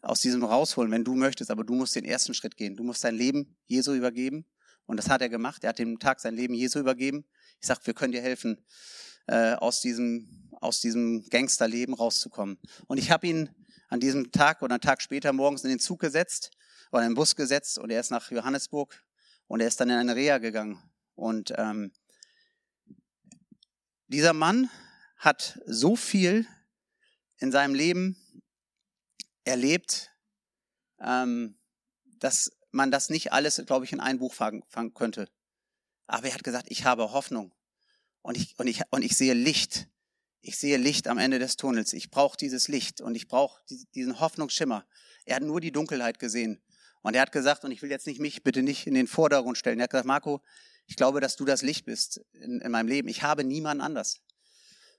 aus diesem rausholen, wenn du möchtest. Aber du musst den ersten Schritt gehen. Du musst dein Leben Jesu übergeben. Und das hat er gemacht. Er hat dem Tag sein Leben Jesu übergeben. Ich sag, wir können dir helfen, äh, aus diesem, aus diesem Gangsterleben rauszukommen. Und ich habe ihn an diesem Tag oder einen Tag später morgens in den Zug gesetzt oder in den Bus gesetzt und er ist nach Johannesburg und er ist dann in eine Reha gegangen. Und ähm, dieser Mann hat so viel in seinem Leben erlebt, ähm, dass man das nicht alles, glaube ich, in ein Buch fangen, fangen könnte. Aber er hat gesagt, ich habe Hoffnung und ich, und ich, und ich sehe Licht. Ich sehe Licht am Ende des Tunnels. Ich brauche dieses Licht und ich brauche diesen Hoffnungsschimmer. Er hat nur die Dunkelheit gesehen. Und er hat gesagt, und ich will jetzt nicht mich bitte nicht in den Vordergrund stellen. Er hat gesagt, Marco, ich glaube, dass du das Licht bist in, in meinem Leben. Ich habe niemanden anders.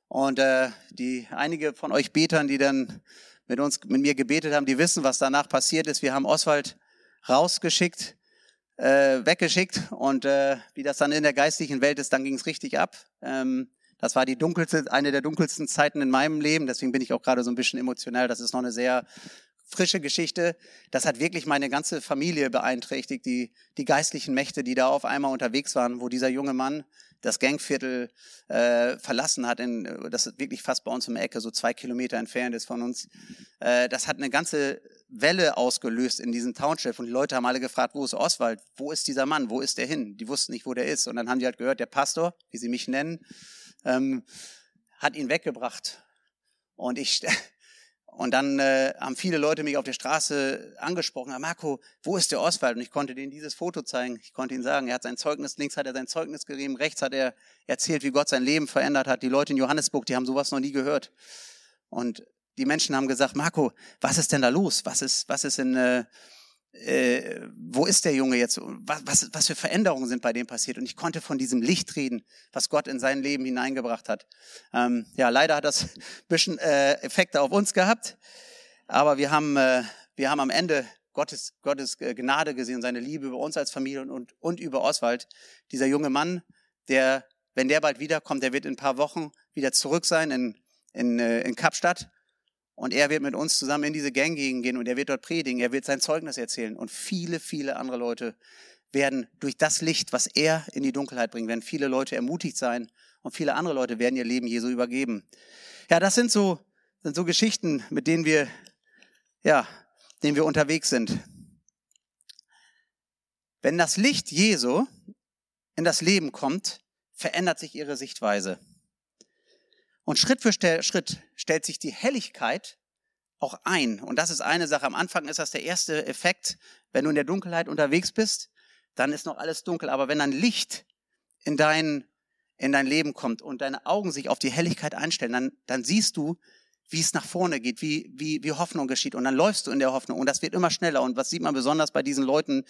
Und äh, die einige von euch Betern, die dann mit uns, mit mir gebetet haben, die wissen, was danach passiert ist. Wir haben Oswald rausgeschickt, äh, weggeschickt und äh, wie das dann in der geistlichen Welt ist, dann ging es richtig ab. Ähm, das war die dunkelste, eine der dunkelsten Zeiten in meinem Leben. Deswegen bin ich auch gerade so ein bisschen emotional. Das ist noch eine sehr frische Geschichte. Das hat wirklich meine ganze Familie beeinträchtigt, die, die geistlichen Mächte, die da auf einmal unterwegs waren, wo dieser junge Mann das Gangviertel äh, verlassen hat, in, das ist wirklich fast bei uns um die Ecke, so zwei Kilometer entfernt ist von uns. Äh, das hat eine ganze Welle ausgelöst in diesem Township und die Leute haben alle gefragt, wo ist Oswald? Wo ist dieser Mann? Wo ist der hin? Die wussten nicht, wo der ist. Und dann haben die halt gehört, der Pastor, wie sie mich nennen, ähm, hat ihn weggebracht. Und ich, [LAUGHS] und dann äh, haben viele Leute mich auf der Straße angesprochen, Marco, wo ist der Oswald? Und ich konnte denen dieses Foto zeigen. Ich konnte ihnen sagen, er hat sein Zeugnis, links hat er sein Zeugnis gegeben, rechts hat er erzählt, wie Gott sein Leben verändert hat. Die Leute in Johannesburg, die haben sowas noch nie gehört. Und die Menschen haben gesagt, Marco, was ist denn da los? Was ist, was ist in, äh, äh, wo ist der Junge jetzt? Was, was, was für Veränderungen sind bei dem passiert? Und ich konnte von diesem Licht reden, was Gott in sein Leben hineingebracht hat. Ähm, ja, leider hat das [LAUGHS] ein bisschen äh, Effekte auf uns gehabt, aber wir haben, äh, wir haben am Ende Gottes, Gottes äh, Gnade gesehen, seine Liebe über uns als Familie und, und, und über Oswald. Dieser junge Mann, der, wenn der bald wiederkommt, der wird in ein paar Wochen wieder zurück sein in, in, äh, in Kapstadt und er wird mit uns zusammen in diese Ganggegend gehen und er wird dort predigen, er wird sein Zeugnis erzählen. Und viele, viele andere Leute werden durch das Licht, was er in die Dunkelheit bringt, werden viele Leute ermutigt sein und viele andere Leute werden ihr Leben Jesu übergeben. Ja, das sind so, sind so Geschichten, mit denen wir, ja, denen wir unterwegs sind. Wenn das Licht Jesu in das Leben kommt, verändert sich ihre Sichtweise. Und Schritt für Schritt stellt sich die Helligkeit auch ein. Und das ist eine Sache. Am Anfang ist das der erste Effekt. Wenn du in der Dunkelheit unterwegs bist, dann ist noch alles dunkel. Aber wenn dann Licht in dein, in dein Leben kommt und deine Augen sich auf die Helligkeit einstellen, dann, dann siehst du, wie es nach vorne geht, wie, wie, wie Hoffnung geschieht. Und dann läufst du in der Hoffnung und das wird immer schneller. Und was sieht man besonders bei diesen Leuten,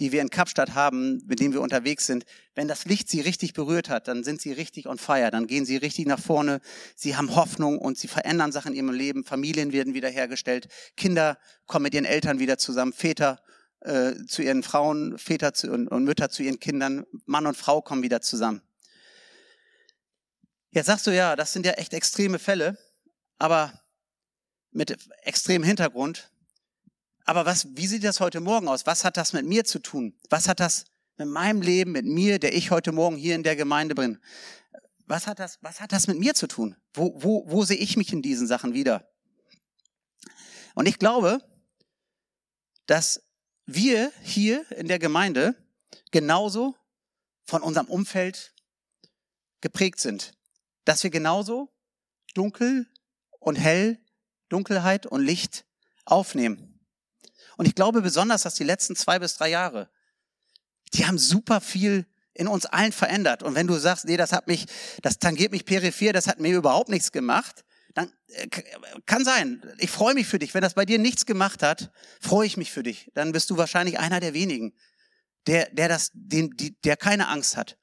die wir in Kapstadt haben, mit denen wir unterwegs sind? Wenn das Licht sie richtig berührt hat, dann sind sie richtig on fire, dann gehen sie richtig nach vorne. Sie haben Hoffnung und sie verändern Sachen in ihrem Leben. Familien werden wiederhergestellt. Kinder kommen mit ihren Eltern wieder zusammen. Väter äh, zu ihren Frauen, Väter zu, und, und Mütter zu ihren Kindern. Mann und Frau kommen wieder zusammen. Jetzt sagst du ja, das sind ja echt extreme Fälle aber mit extremem Hintergrund. Aber was, wie sieht das heute Morgen aus? Was hat das mit mir zu tun? Was hat das mit meinem Leben, mit mir, der ich heute Morgen hier in der Gemeinde bin? Was hat das, was hat das mit mir zu tun? Wo, wo, wo sehe ich mich in diesen Sachen wieder? Und ich glaube, dass wir hier in der Gemeinde genauso von unserem Umfeld geprägt sind. Dass wir genauso dunkel und hell, Dunkelheit und Licht aufnehmen. Und ich glaube besonders, dass die letzten zwei bis drei Jahre, die haben super viel in uns allen verändert. Und wenn du sagst, nee, das hat mich, das tangiert mich peripher, das hat mir überhaupt nichts gemacht, dann äh, kann sein. Ich freue mich für dich. Wenn das bei dir nichts gemacht hat, freue ich mich für dich. Dann bist du wahrscheinlich einer der wenigen, der, der das, den, die, der keine Angst hat.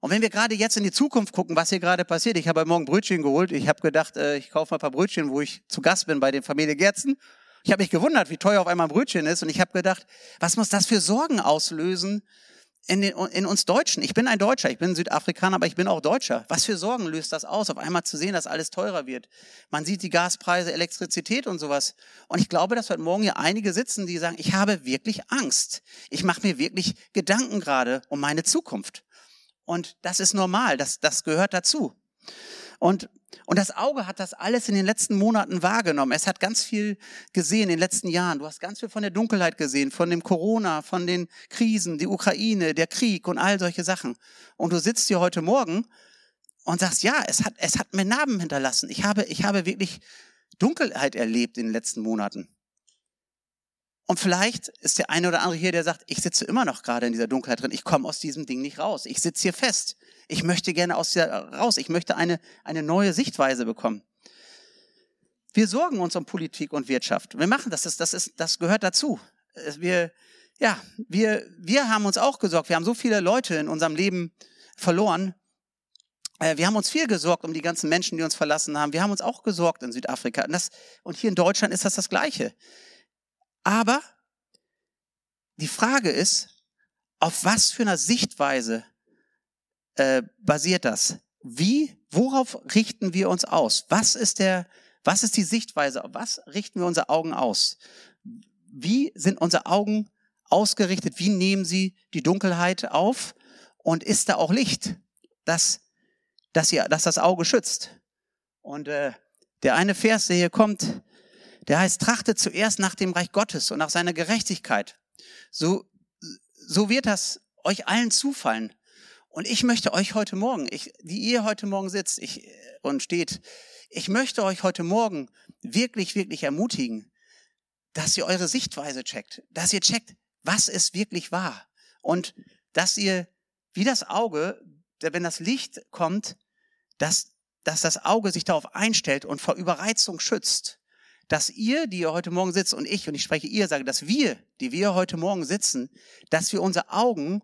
Und wenn wir gerade jetzt in die Zukunft gucken, was hier gerade passiert, ich habe heute Morgen Brötchen geholt. Ich habe gedacht, äh, ich kaufe mal ein paar Brötchen, wo ich zu Gast bin bei den Familie Gerzen. Ich habe mich gewundert, wie teuer auf einmal ein Brötchen ist. Und ich habe gedacht, was muss das für Sorgen auslösen in, den, in uns Deutschen? Ich bin ein Deutscher, ich bin Südafrikaner, aber ich bin auch Deutscher. Was für Sorgen löst das aus, auf einmal zu sehen, dass alles teurer wird? Man sieht die Gaspreise, Elektrizität und sowas. Und ich glaube, dass heute Morgen hier einige sitzen, die sagen, ich habe wirklich Angst. Ich mache mir wirklich Gedanken gerade um meine Zukunft. Und das ist normal, das, das gehört dazu. Und, und das Auge hat das alles in den letzten Monaten wahrgenommen. Es hat ganz viel gesehen in den letzten Jahren. Du hast ganz viel von der Dunkelheit gesehen, von dem Corona, von den Krisen, die Ukraine, der Krieg und all solche Sachen. Und du sitzt hier heute Morgen und sagst, ja, es hat, es hat mir Narben hinterlassen. Ich habe, ich habe wirklich Dunkelheit erlebt in den letzten Monaten. Und vielleicht ist der eine oder andere hier, der sagt, ich sitze immer noch gerade in dieser Dunkelheit drin, ich komme aus diesem Ding nicht raus, ich sitze hier fest, ich möchte gerne aus der raus, ich möchte eine, eine neue Sichtweise bekommen. Wir sorgen uns um Politik und Wirtschaft. Wir machen das, das, das, ist, das gehört dazu. Wir, ja, wir, wir haben uns auch gesorgt. Wir haben so viele Leute in unserem Leben verloren. Äh, wir haben uns viel gesorgt um die ganzen Menschen, die uns verlassen haben. Wir haben uns auch gesorgt in Südafrika. Und, das, und hier in Deutschland ist das das Gleiche. Aber die Frage ist, auf was für einer Sichtweise äh, basiert das? Wie, worauf richten wir uns aus? Was ist der, was ist die Sichtweise? Auf was richten wir unsere Augen aus? Wie sind unsere Augen ausgerichtet? Wie nehmen sie die Dunkelheit auf? Und ist da auch Licht, das, das, ihr, das das Auge schützt? Und äh, der eine Vers, der hier kommt, der heißt, trachtet zuerst nach dem Reich Gottes und nach seiner Gerechtigkeit. So, so wird das euch allen zufallen. Und ich möchte euch heute Morgen, ich, die ihr heute Morgen sitzt ich, und steht, ich möchte euch heute Morgen wirklich, wirklich ermutigen, dass ihr eure Sichtweise checkt, dass ihr checkt, was es wirklich war. Und dass ihr, wie das Auge, wenn das Licht kommt, dass, dass das Auge sich darauf einstellt und vor Überreizung schützt dass ihr, die ihr heute Morgen sitzt und ich, und ich spreche ihr, sage, dass wir, die wir heute Morgen sitzen, dass wir unsere Augen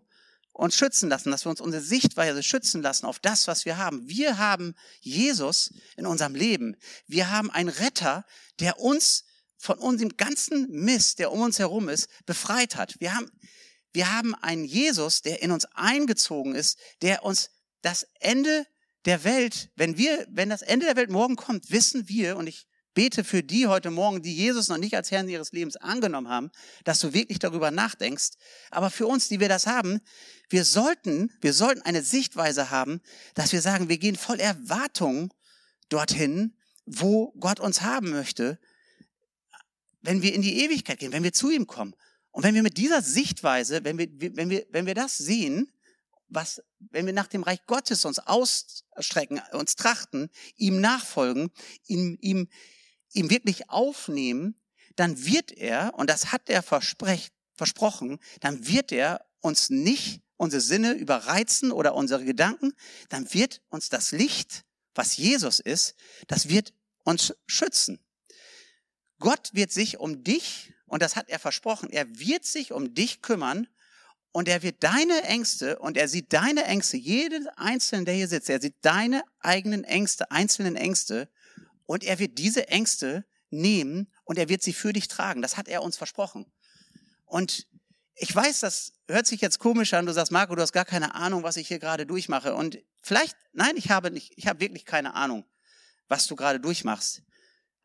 uns schützen lassen, dass wir uns unsere Sichtweise schützen lassen auf das, was wir haben. Wir haben Jesus in unserem Leben. Wir haben einen Retter, der uns von unserem ganzen Mist, der um uns herum ist, befreit hat. Wir haben, wir haben einen Jesus, der in uns eingezogen ist, der uns das Ende der Welt, wenn wir, wenn das Ende der Welt morgen kommt, wissen wir, und ich bete für die heute Morgen, die Jesus noch nicht als Herrn ihres Lebens angenommen haben, dass du wirklich darüber nachdenkst. Aber für uns, die wir das haben, wir sollten, wir sollten eine Sichtweise haben, dass wir sagen, wir gehen voll Erwartung dorthin, wo Gott uns haben möchte, wenn wir in die Ewigkeit gehen, wenn wir zu ihm kommen. Und wenn wir mit dieser Sichtweise, wenn wir, wenn wir, wenn wir das sehen, was, wenn wir nach dem Reich Gottes uns ausstrecken, uns trachten, ihm nachfolgen, ihm, ihm, ihm wirklich aufnehmen, dann wird er, und das hat er versprochen, dann wird er uns nicht unsere Sinne überreizen oder unsere Gedanken, dann wird uns das Licht, was Jesus ist, das wird uns schützen. Gott wird sich um dich, und das hat er versprochen, er wird sich um dich kümmern und er wird deine Ängste und er sieht deine Ängste, jeden Einzelnen, der hier sitzt, er sieht deine eigenen Ängste, einzelnen Ängste und er wird diese Ängste nehmen und er wird sie für dich tragen. Das hat er uns versprochen. Und ich weiß, das hört sich jetzt komisch an. Du sagst, Marco, du hast gar keine Ahnung, was ich hier gerade durchmache. Und vielleicht, nein, ich habe nicht, ich habe wirklich keine Ahnung, was du gerade durchmachst.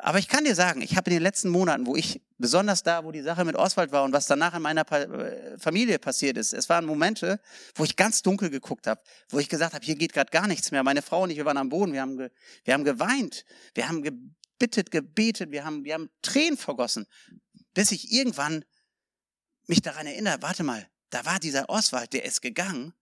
Aber ich kann dir sagen, ich habe in den letzten Monaten, wo ich besonders da, wo die Sache mit Oswald war und was danach in meiner äh, Familie passiert ist, es waren Momente, wo ich ganz dunkel geguckt habe, wo ich gesagt habe, hier geht gerade gar nichts mehr. Meine Frau und ich, wir waren am Boden, wir haben, ge, wir haben geweint, wir haben gebittet, gebetet, wir haben, wir haben Tränen vergossen, bis ich irgendwann mich daran erinnere, warte mal, da war dieser Oswald, der ist gegangen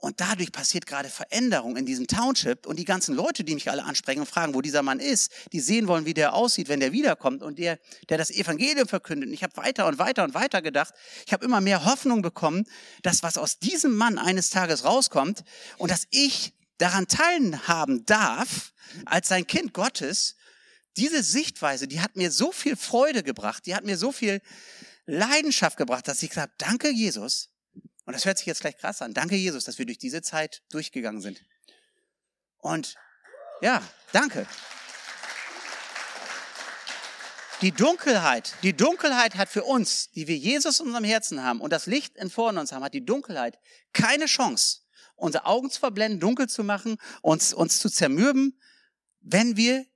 und dadurch passiert gerade Veränderung in diesem Township und die ganzen Leute, die mich alle ansprechen und fragen, wo dieser Mann ist, die sehen wollen, wie der aussieht, wenn der wiederkommt und der, der das Evangelium verkündet. Und ich habe weiter und weiter und weiter gedacht. Ich habe immer mehr Hoffnung bekommen, dass was aus diesem Mann eines Tages rauskommt und dass ich daran teilhaben darf, als sein Kind Gottes, diese Sichtweise, die hat mir so viel Freude gebracht, die hat mir so viel Leidenschaft gebracht, dass ich gesagt danke Jesus. Und das hört sich jetzt gleich krass an. Danke Jesus, dass wir durch diese Zeit durchgegangen sind. Und ja, danke. Die Dunkelheit, die Dunkelheit hat für uns, die wir Jesus in unserem Herzen haben und das Licht in vor uns haben, hat die Dunkelheit keine Chance, unsere Augen zu verblenden, dunkel zu machen, uns, uns zu zermürben, wenn wir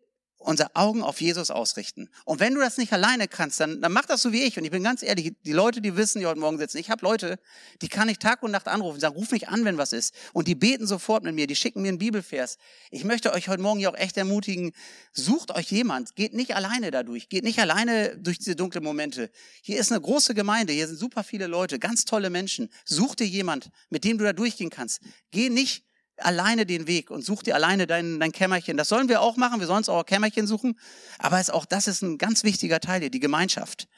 unsere Augen auf Jesus ausrichten. Und wenn du das nicht alleine kannst, dann, dann mach das so wie ich. Und ich bin ganz ehrlich, die Leute, die wissen, die heute Morgen sitzen, ich habe Leute, die kann ich Tag und Nacht anrufen, sagen, ruf mich an, wenn was ist. Und die beten sofort mit mir, die schicken mir einen Bibelvers. Ich möchte euch heute Morgen hier auch echt ermutigen, sucht euch jemand, geht nicht alleine dadurch, geht nicht alleine durch diese dunklen Momente. Hier ist eine große Gemeinde, hier sind super viele Leute, ganz tolle Menschen. Such dir jemand, mit dem du da durchgehen kannst. Geh nicht alleine den Weg und such dir alleine dein, dein Kämmerchen. Das sollen wir auch machen, wir sollen uns auch Kämmerchen suchen, aber es auch das ist ein ganz wichtiger Teil hier, die Gemeinschaft.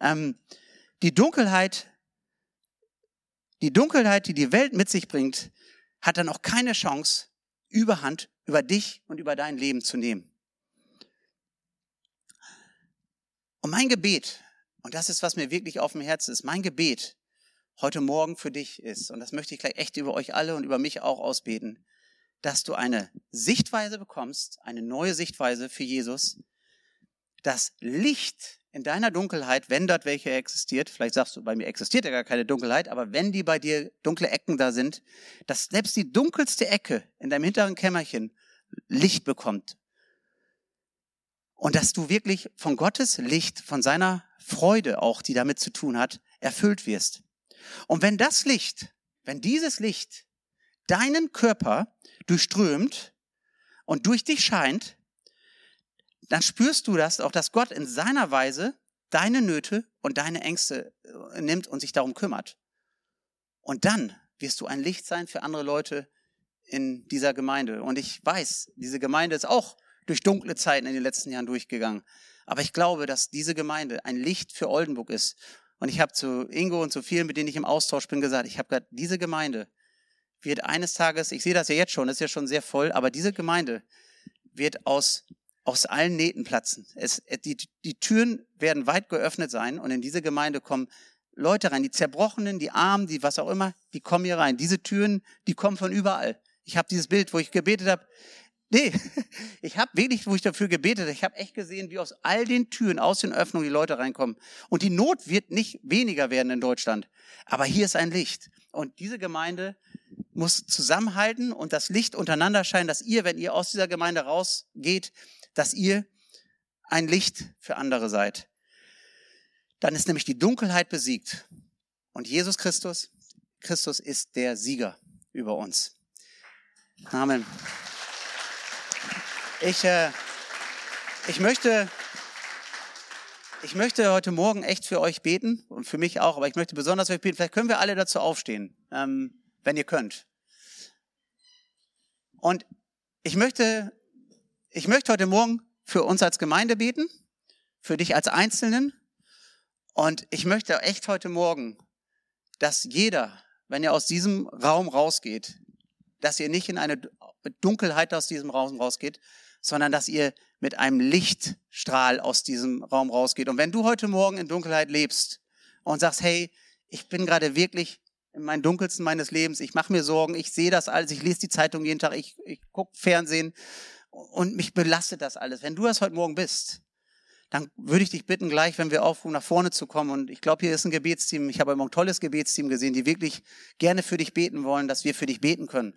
Ähm, die Dunkelheit, die Dunkelheit, die die Welt mit sich bringt, hat dann auch keine Chance, Überhand über dich und über dein Leben zu nehmen. Und mein Gebet, und das ist, was mir wirklich auf dem Herzen ist, mein Gebet heute Morgen für dich ist, und das möchte ich gleich echt über euch alle und über mich auch ausbeten, dass du eine Sichtweise bekommst, eine neue Sichtweise für Jesus, das Licht in deiner Dunkelheit, wenn dort welche existiert, vielleicht sagst du, bei mir existiert ja gar keine Dunkelheit, aber wenn die bei dir dunkle Ecken da sind, dass selbst die dunkelste Ecke in deinem hinteren Kämmerchen Licht bekommt. Und dass du wirklich von Gottes Licht, von seiner Freude auch, die damit zu tun hat, erfüllt wirst. Und wenn das Licht, wenn dieses Licht deinen Körper durchströmt und durch dich scheint, dann spürst du das auch, dass Gott in seiner Weise deine Nöte und deine Ängste äh, nimmt und sich darum kümmert. Und dann wirst du ein Licht sein für andere Leute in dieser Gemeinde. Und ich weiß, diese Gemeinde ist auch durch dunkle Zeiten in den letzten Jahren durchgegangen. Aber ich glaube, dass diese Gemeinde ein Licht für Oldenburg ist. Und ich habe zu Ingo und zu vielen, mit denen ich im Austausch bin, gesagt, ich habe gerade, diese Gemeinde wird eines Tages, ich sehe das ja jetzt schon, das ist ja schon sehr voll, aber diese Gemeinde wird aus, aus allen Nähten platzen. Es, die, die Türen werden weit geöffnet sein und in diese Gemeinde kommen Leute rein, die Zerbrochenen, die Armen, die was auch immer, die kommen hier rein. Diese Türen, die kommen von überall. Ich habe dieses Bild, wo ich gebetet habe, Nee, [LAUGHS] ich habe wirklich, wo ich dafür gebetet ich habe echt gesehen, wie aus all den Türen, aus den Öffnungen die Leute reinkommen. Und die Not wird nicht weniger werden in Deutschland. Aber hier ist ein Licht. Und diese Gemeinde muss zusammenhalten und das Licht untereinander scheinen, dass ihr, wenn ihr aus dieser Gemeinde rausgeht, dass ihr ein Licht für andere seid. Dann ist nämlich die Dunkelheit besiegt. Und Jesus Christus, Christus ist der Sieger über uns. Amen. Ich, äh, ich möchte, ich möchte heute Morgen echt für euch beten und für mich auch, aber ich möchte besonders für euch beten. Vielleicht können wir alle dazu aufstehen, ähm, wenn ihr könnt. Und ich möchte, ich möchte heute Morgen für uns als Gemeinde beten, für dich als Einzelnen. Und ich möchte echt heute Morgen, dass jeder, wenn ihr aus diesem Raum rausgeht, dass ihr nicht in eine Dunkelheit aus diesem Raum rausgeht, sondern dass ihr mit einem Lichtstrahl aus diesem Raum rausgeht. Und wenn du heute Morgen in Dunkelheit lebst und sagst, hey, ich bin gerade wirklich in meinen dunkelsten meines Lebens, ich mache mir Sorgen, ich sehe das alles, ich lese die Zeitung jeden Tag, ich, ich gucke Fernsehen und mich belastet das alles. Wenn du das heute Morgen bist, dann würde ich dich bitten, gleich, wenn wir aufrufen, nach vorne zu kommen. Und ich glaube, hier ist ein Gebetsteam. Ich habe immer ein tolles Gebetsteam gesehen, die wirklich gerne für dich beten wollen, dass wir für dich beten können.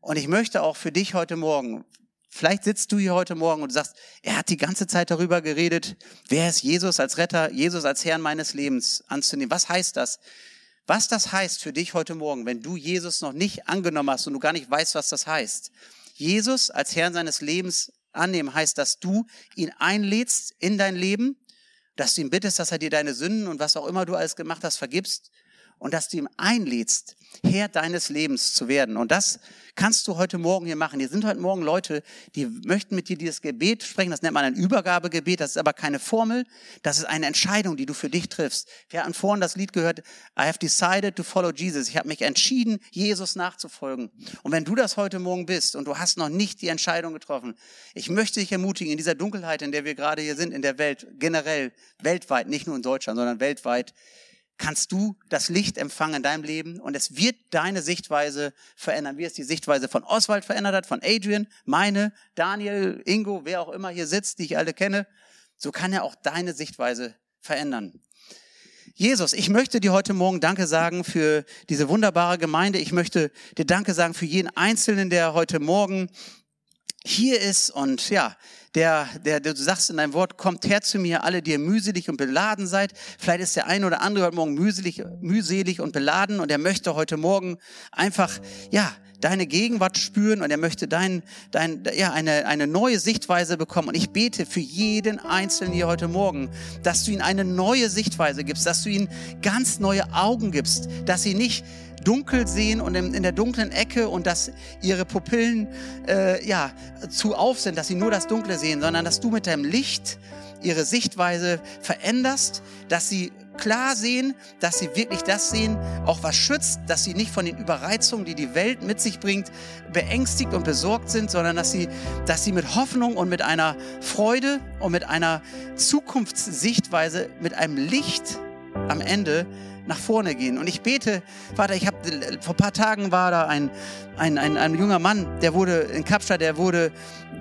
Und ich möchte auch für dich heute Morgen, Vielleicht sitzt du hier heute Morgen und sagst, er hat die ganze Zeit darüber geredet, wer ist Jesus als Retter, Jesus als Herrn meines Lebens anzunehmen. Was heißt das? Was das heißt für dich heute Morgen, wenn du Jesus noch nicht angenommen hast und du gar nicht weißt, was das heißt. Jesus als Herrn seines Lebens annehmen heißt, dass du ihn einlädst in dein Leben, dass du ihn bittest, dass er dir deine Sünden und was auch immer du alles gemacht hast, vergibst und dass du ihm einlädst, Herr deines Lebens zu werden. Und das kannst du heute Morgen hier machen. Hier sind heute Morgen Leute, die möchten mit dir dieses Gebet sprechen. Das nennt man ein Übergabegebet. Das ist aber keine Formel. Das ist eine Entscheidung, die du für dich triffst. Wir hatten vorhin das Lied gehört, I have decided to follow Jesus. Ich habe mich entschieden, Jesus nachzufolgen. Und wenn du das heute Morgen bist und du hast noch nicht die Entscheidung getroffen, ich möchte dich ermutigen, in dieser Dunkelheit, in der wir gerade hier sind, in der Welt, generell, weltweit, nicht nur in Deutschland, sondern weltweit, kannst du das Licht empfangen in deinem Leben und es wird deine Sichtweise verändern, wie es die Sichtweise von Oswald verändert hat, von Adrian, meine, Daniel, Ingo, wer auch immer hier sitzt, die ich alle kenne. So kann er auch deine Sichtweise verändern. Jesus, ich möchte dir heute Morgen Danke sagen für diese wunderbare Gemeinde. Ich möchte dir Danke sagen für jeden Einzelnen, der heute Morgen hier ist und ja, der, der, der, du sagst in deinem Wort, kommt her zu mir, alle, die ihr mühselig und beladen seid. Vielleicht ist der eine oder andere heute Morgen mühselig, mühselig und beladen und er möchte heute Morgen einfach, ja, deine Gegenwart spüren und er möchte dein, dein, ja, eine, eine neue Sichtweise bekommen. Und ich bete für jeden Einzelnen hier heute Morgen, dass du ihnen eine neue Sichtweise gibst, dass du ihnen ganz neue Augen gibst, dass sie nicht dunkel sehen und in, in der dunklen Ecke und dass ihre Pupillen äh, ja, zu auf sind, dass sie nur das Dunkle sehen, sondern dass du mit deinem Licht ihre Sichtweise veränderst, dass sie klar sehen, dass sie wirklich das sehen, auch was schützt, dass sie nicht von den Überreizungen, die die Welt mit sich bringt, beängstigt und besorgt sind, sondern dass sie, dass sie mit Hoffnung und mit einer Freude und mit einer Zukunftssichtweise, mit einem Licht am Ende nach vorne gehen. Und ich bete, Vater, ich habe vor paar Tagen war da ein, ein, ein, ein junger Mann, der wurde in Kapstadt, der wurde,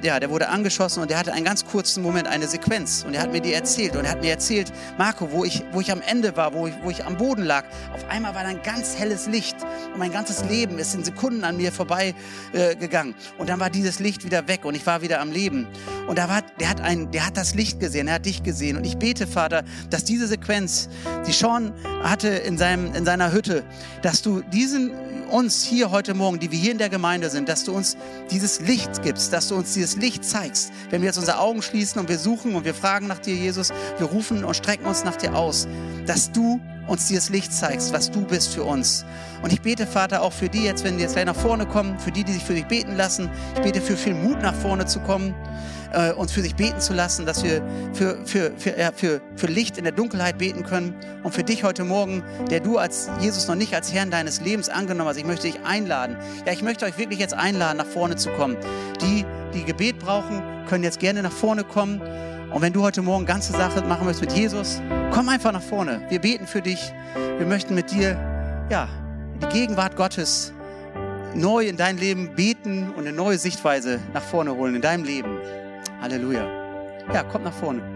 ja, der wurde angeschossen und der hatte einen ganz kurzen Moment, eine Sequenz. Und er hat mir die erzählt. Und er hat mir erzählt, Marco, wo ich, wo ich am Ende war, wo ich, wo ich am Boden lag, auf einmal war da ein ganz helles Licht. Und mein ganzes Leben ist in Sekunden an mir vorbei äh, gegangen. Und dann war dieses Licht wieder weg und ich war wieder am Leben. Und da war, der hat ein, der hat das Licht gesehen, er hat dich gesehen. Und ich bete, Vater, dass diese Sequenz, die Sean hatte in seinem, in seiner Hütte, dass du diesen uns hier heute Morgen, die wir hier in der Gemeinde sind, dass du uns dieses Licht gibst, dass du uns dieses Licht zeigst. Wenn wir jetzt unsere Augen schließen und wir suchen und wir fragen nach dir, Jesus, wir rufen und strecken uns nach dir aus, dass du uns dieses Licht zeigst, was du bist für uns. Und ich bete, Vater, auch für die jetzt, wenn die jetzt gleich nach vorne kommen, für die, die sich für dich beten lassen. Ich bete für viel Mut, nach vorne zu kommen äh, uns für sich beten zu lassen, dass wir für, für, für, ja, für, für Licht in der Dunkelheit beten können. Und für dich heute Morgen, der du als Jesus noch nicht als Herrn deines Lebens angenommen hast, ich möchte dich einladen. Ja, ich möchte euch wirklich jetzt einladen, nach vorne zu kommen. Die, die Gebet brauchen, können jetzt gerne nach vorne kommen. Und wenn du heute Morgen ganze Sache machen möchtest mit Jesus, komm einfach nach vorne. Wir beten für dich. Wir möchten mit dir, ja, die Gegenwart Gottes neu in dein Leben beten und eine neue Sichtweise nach vorne holen in deinem Leben. Halleluja. Ja, kommt nach vorne.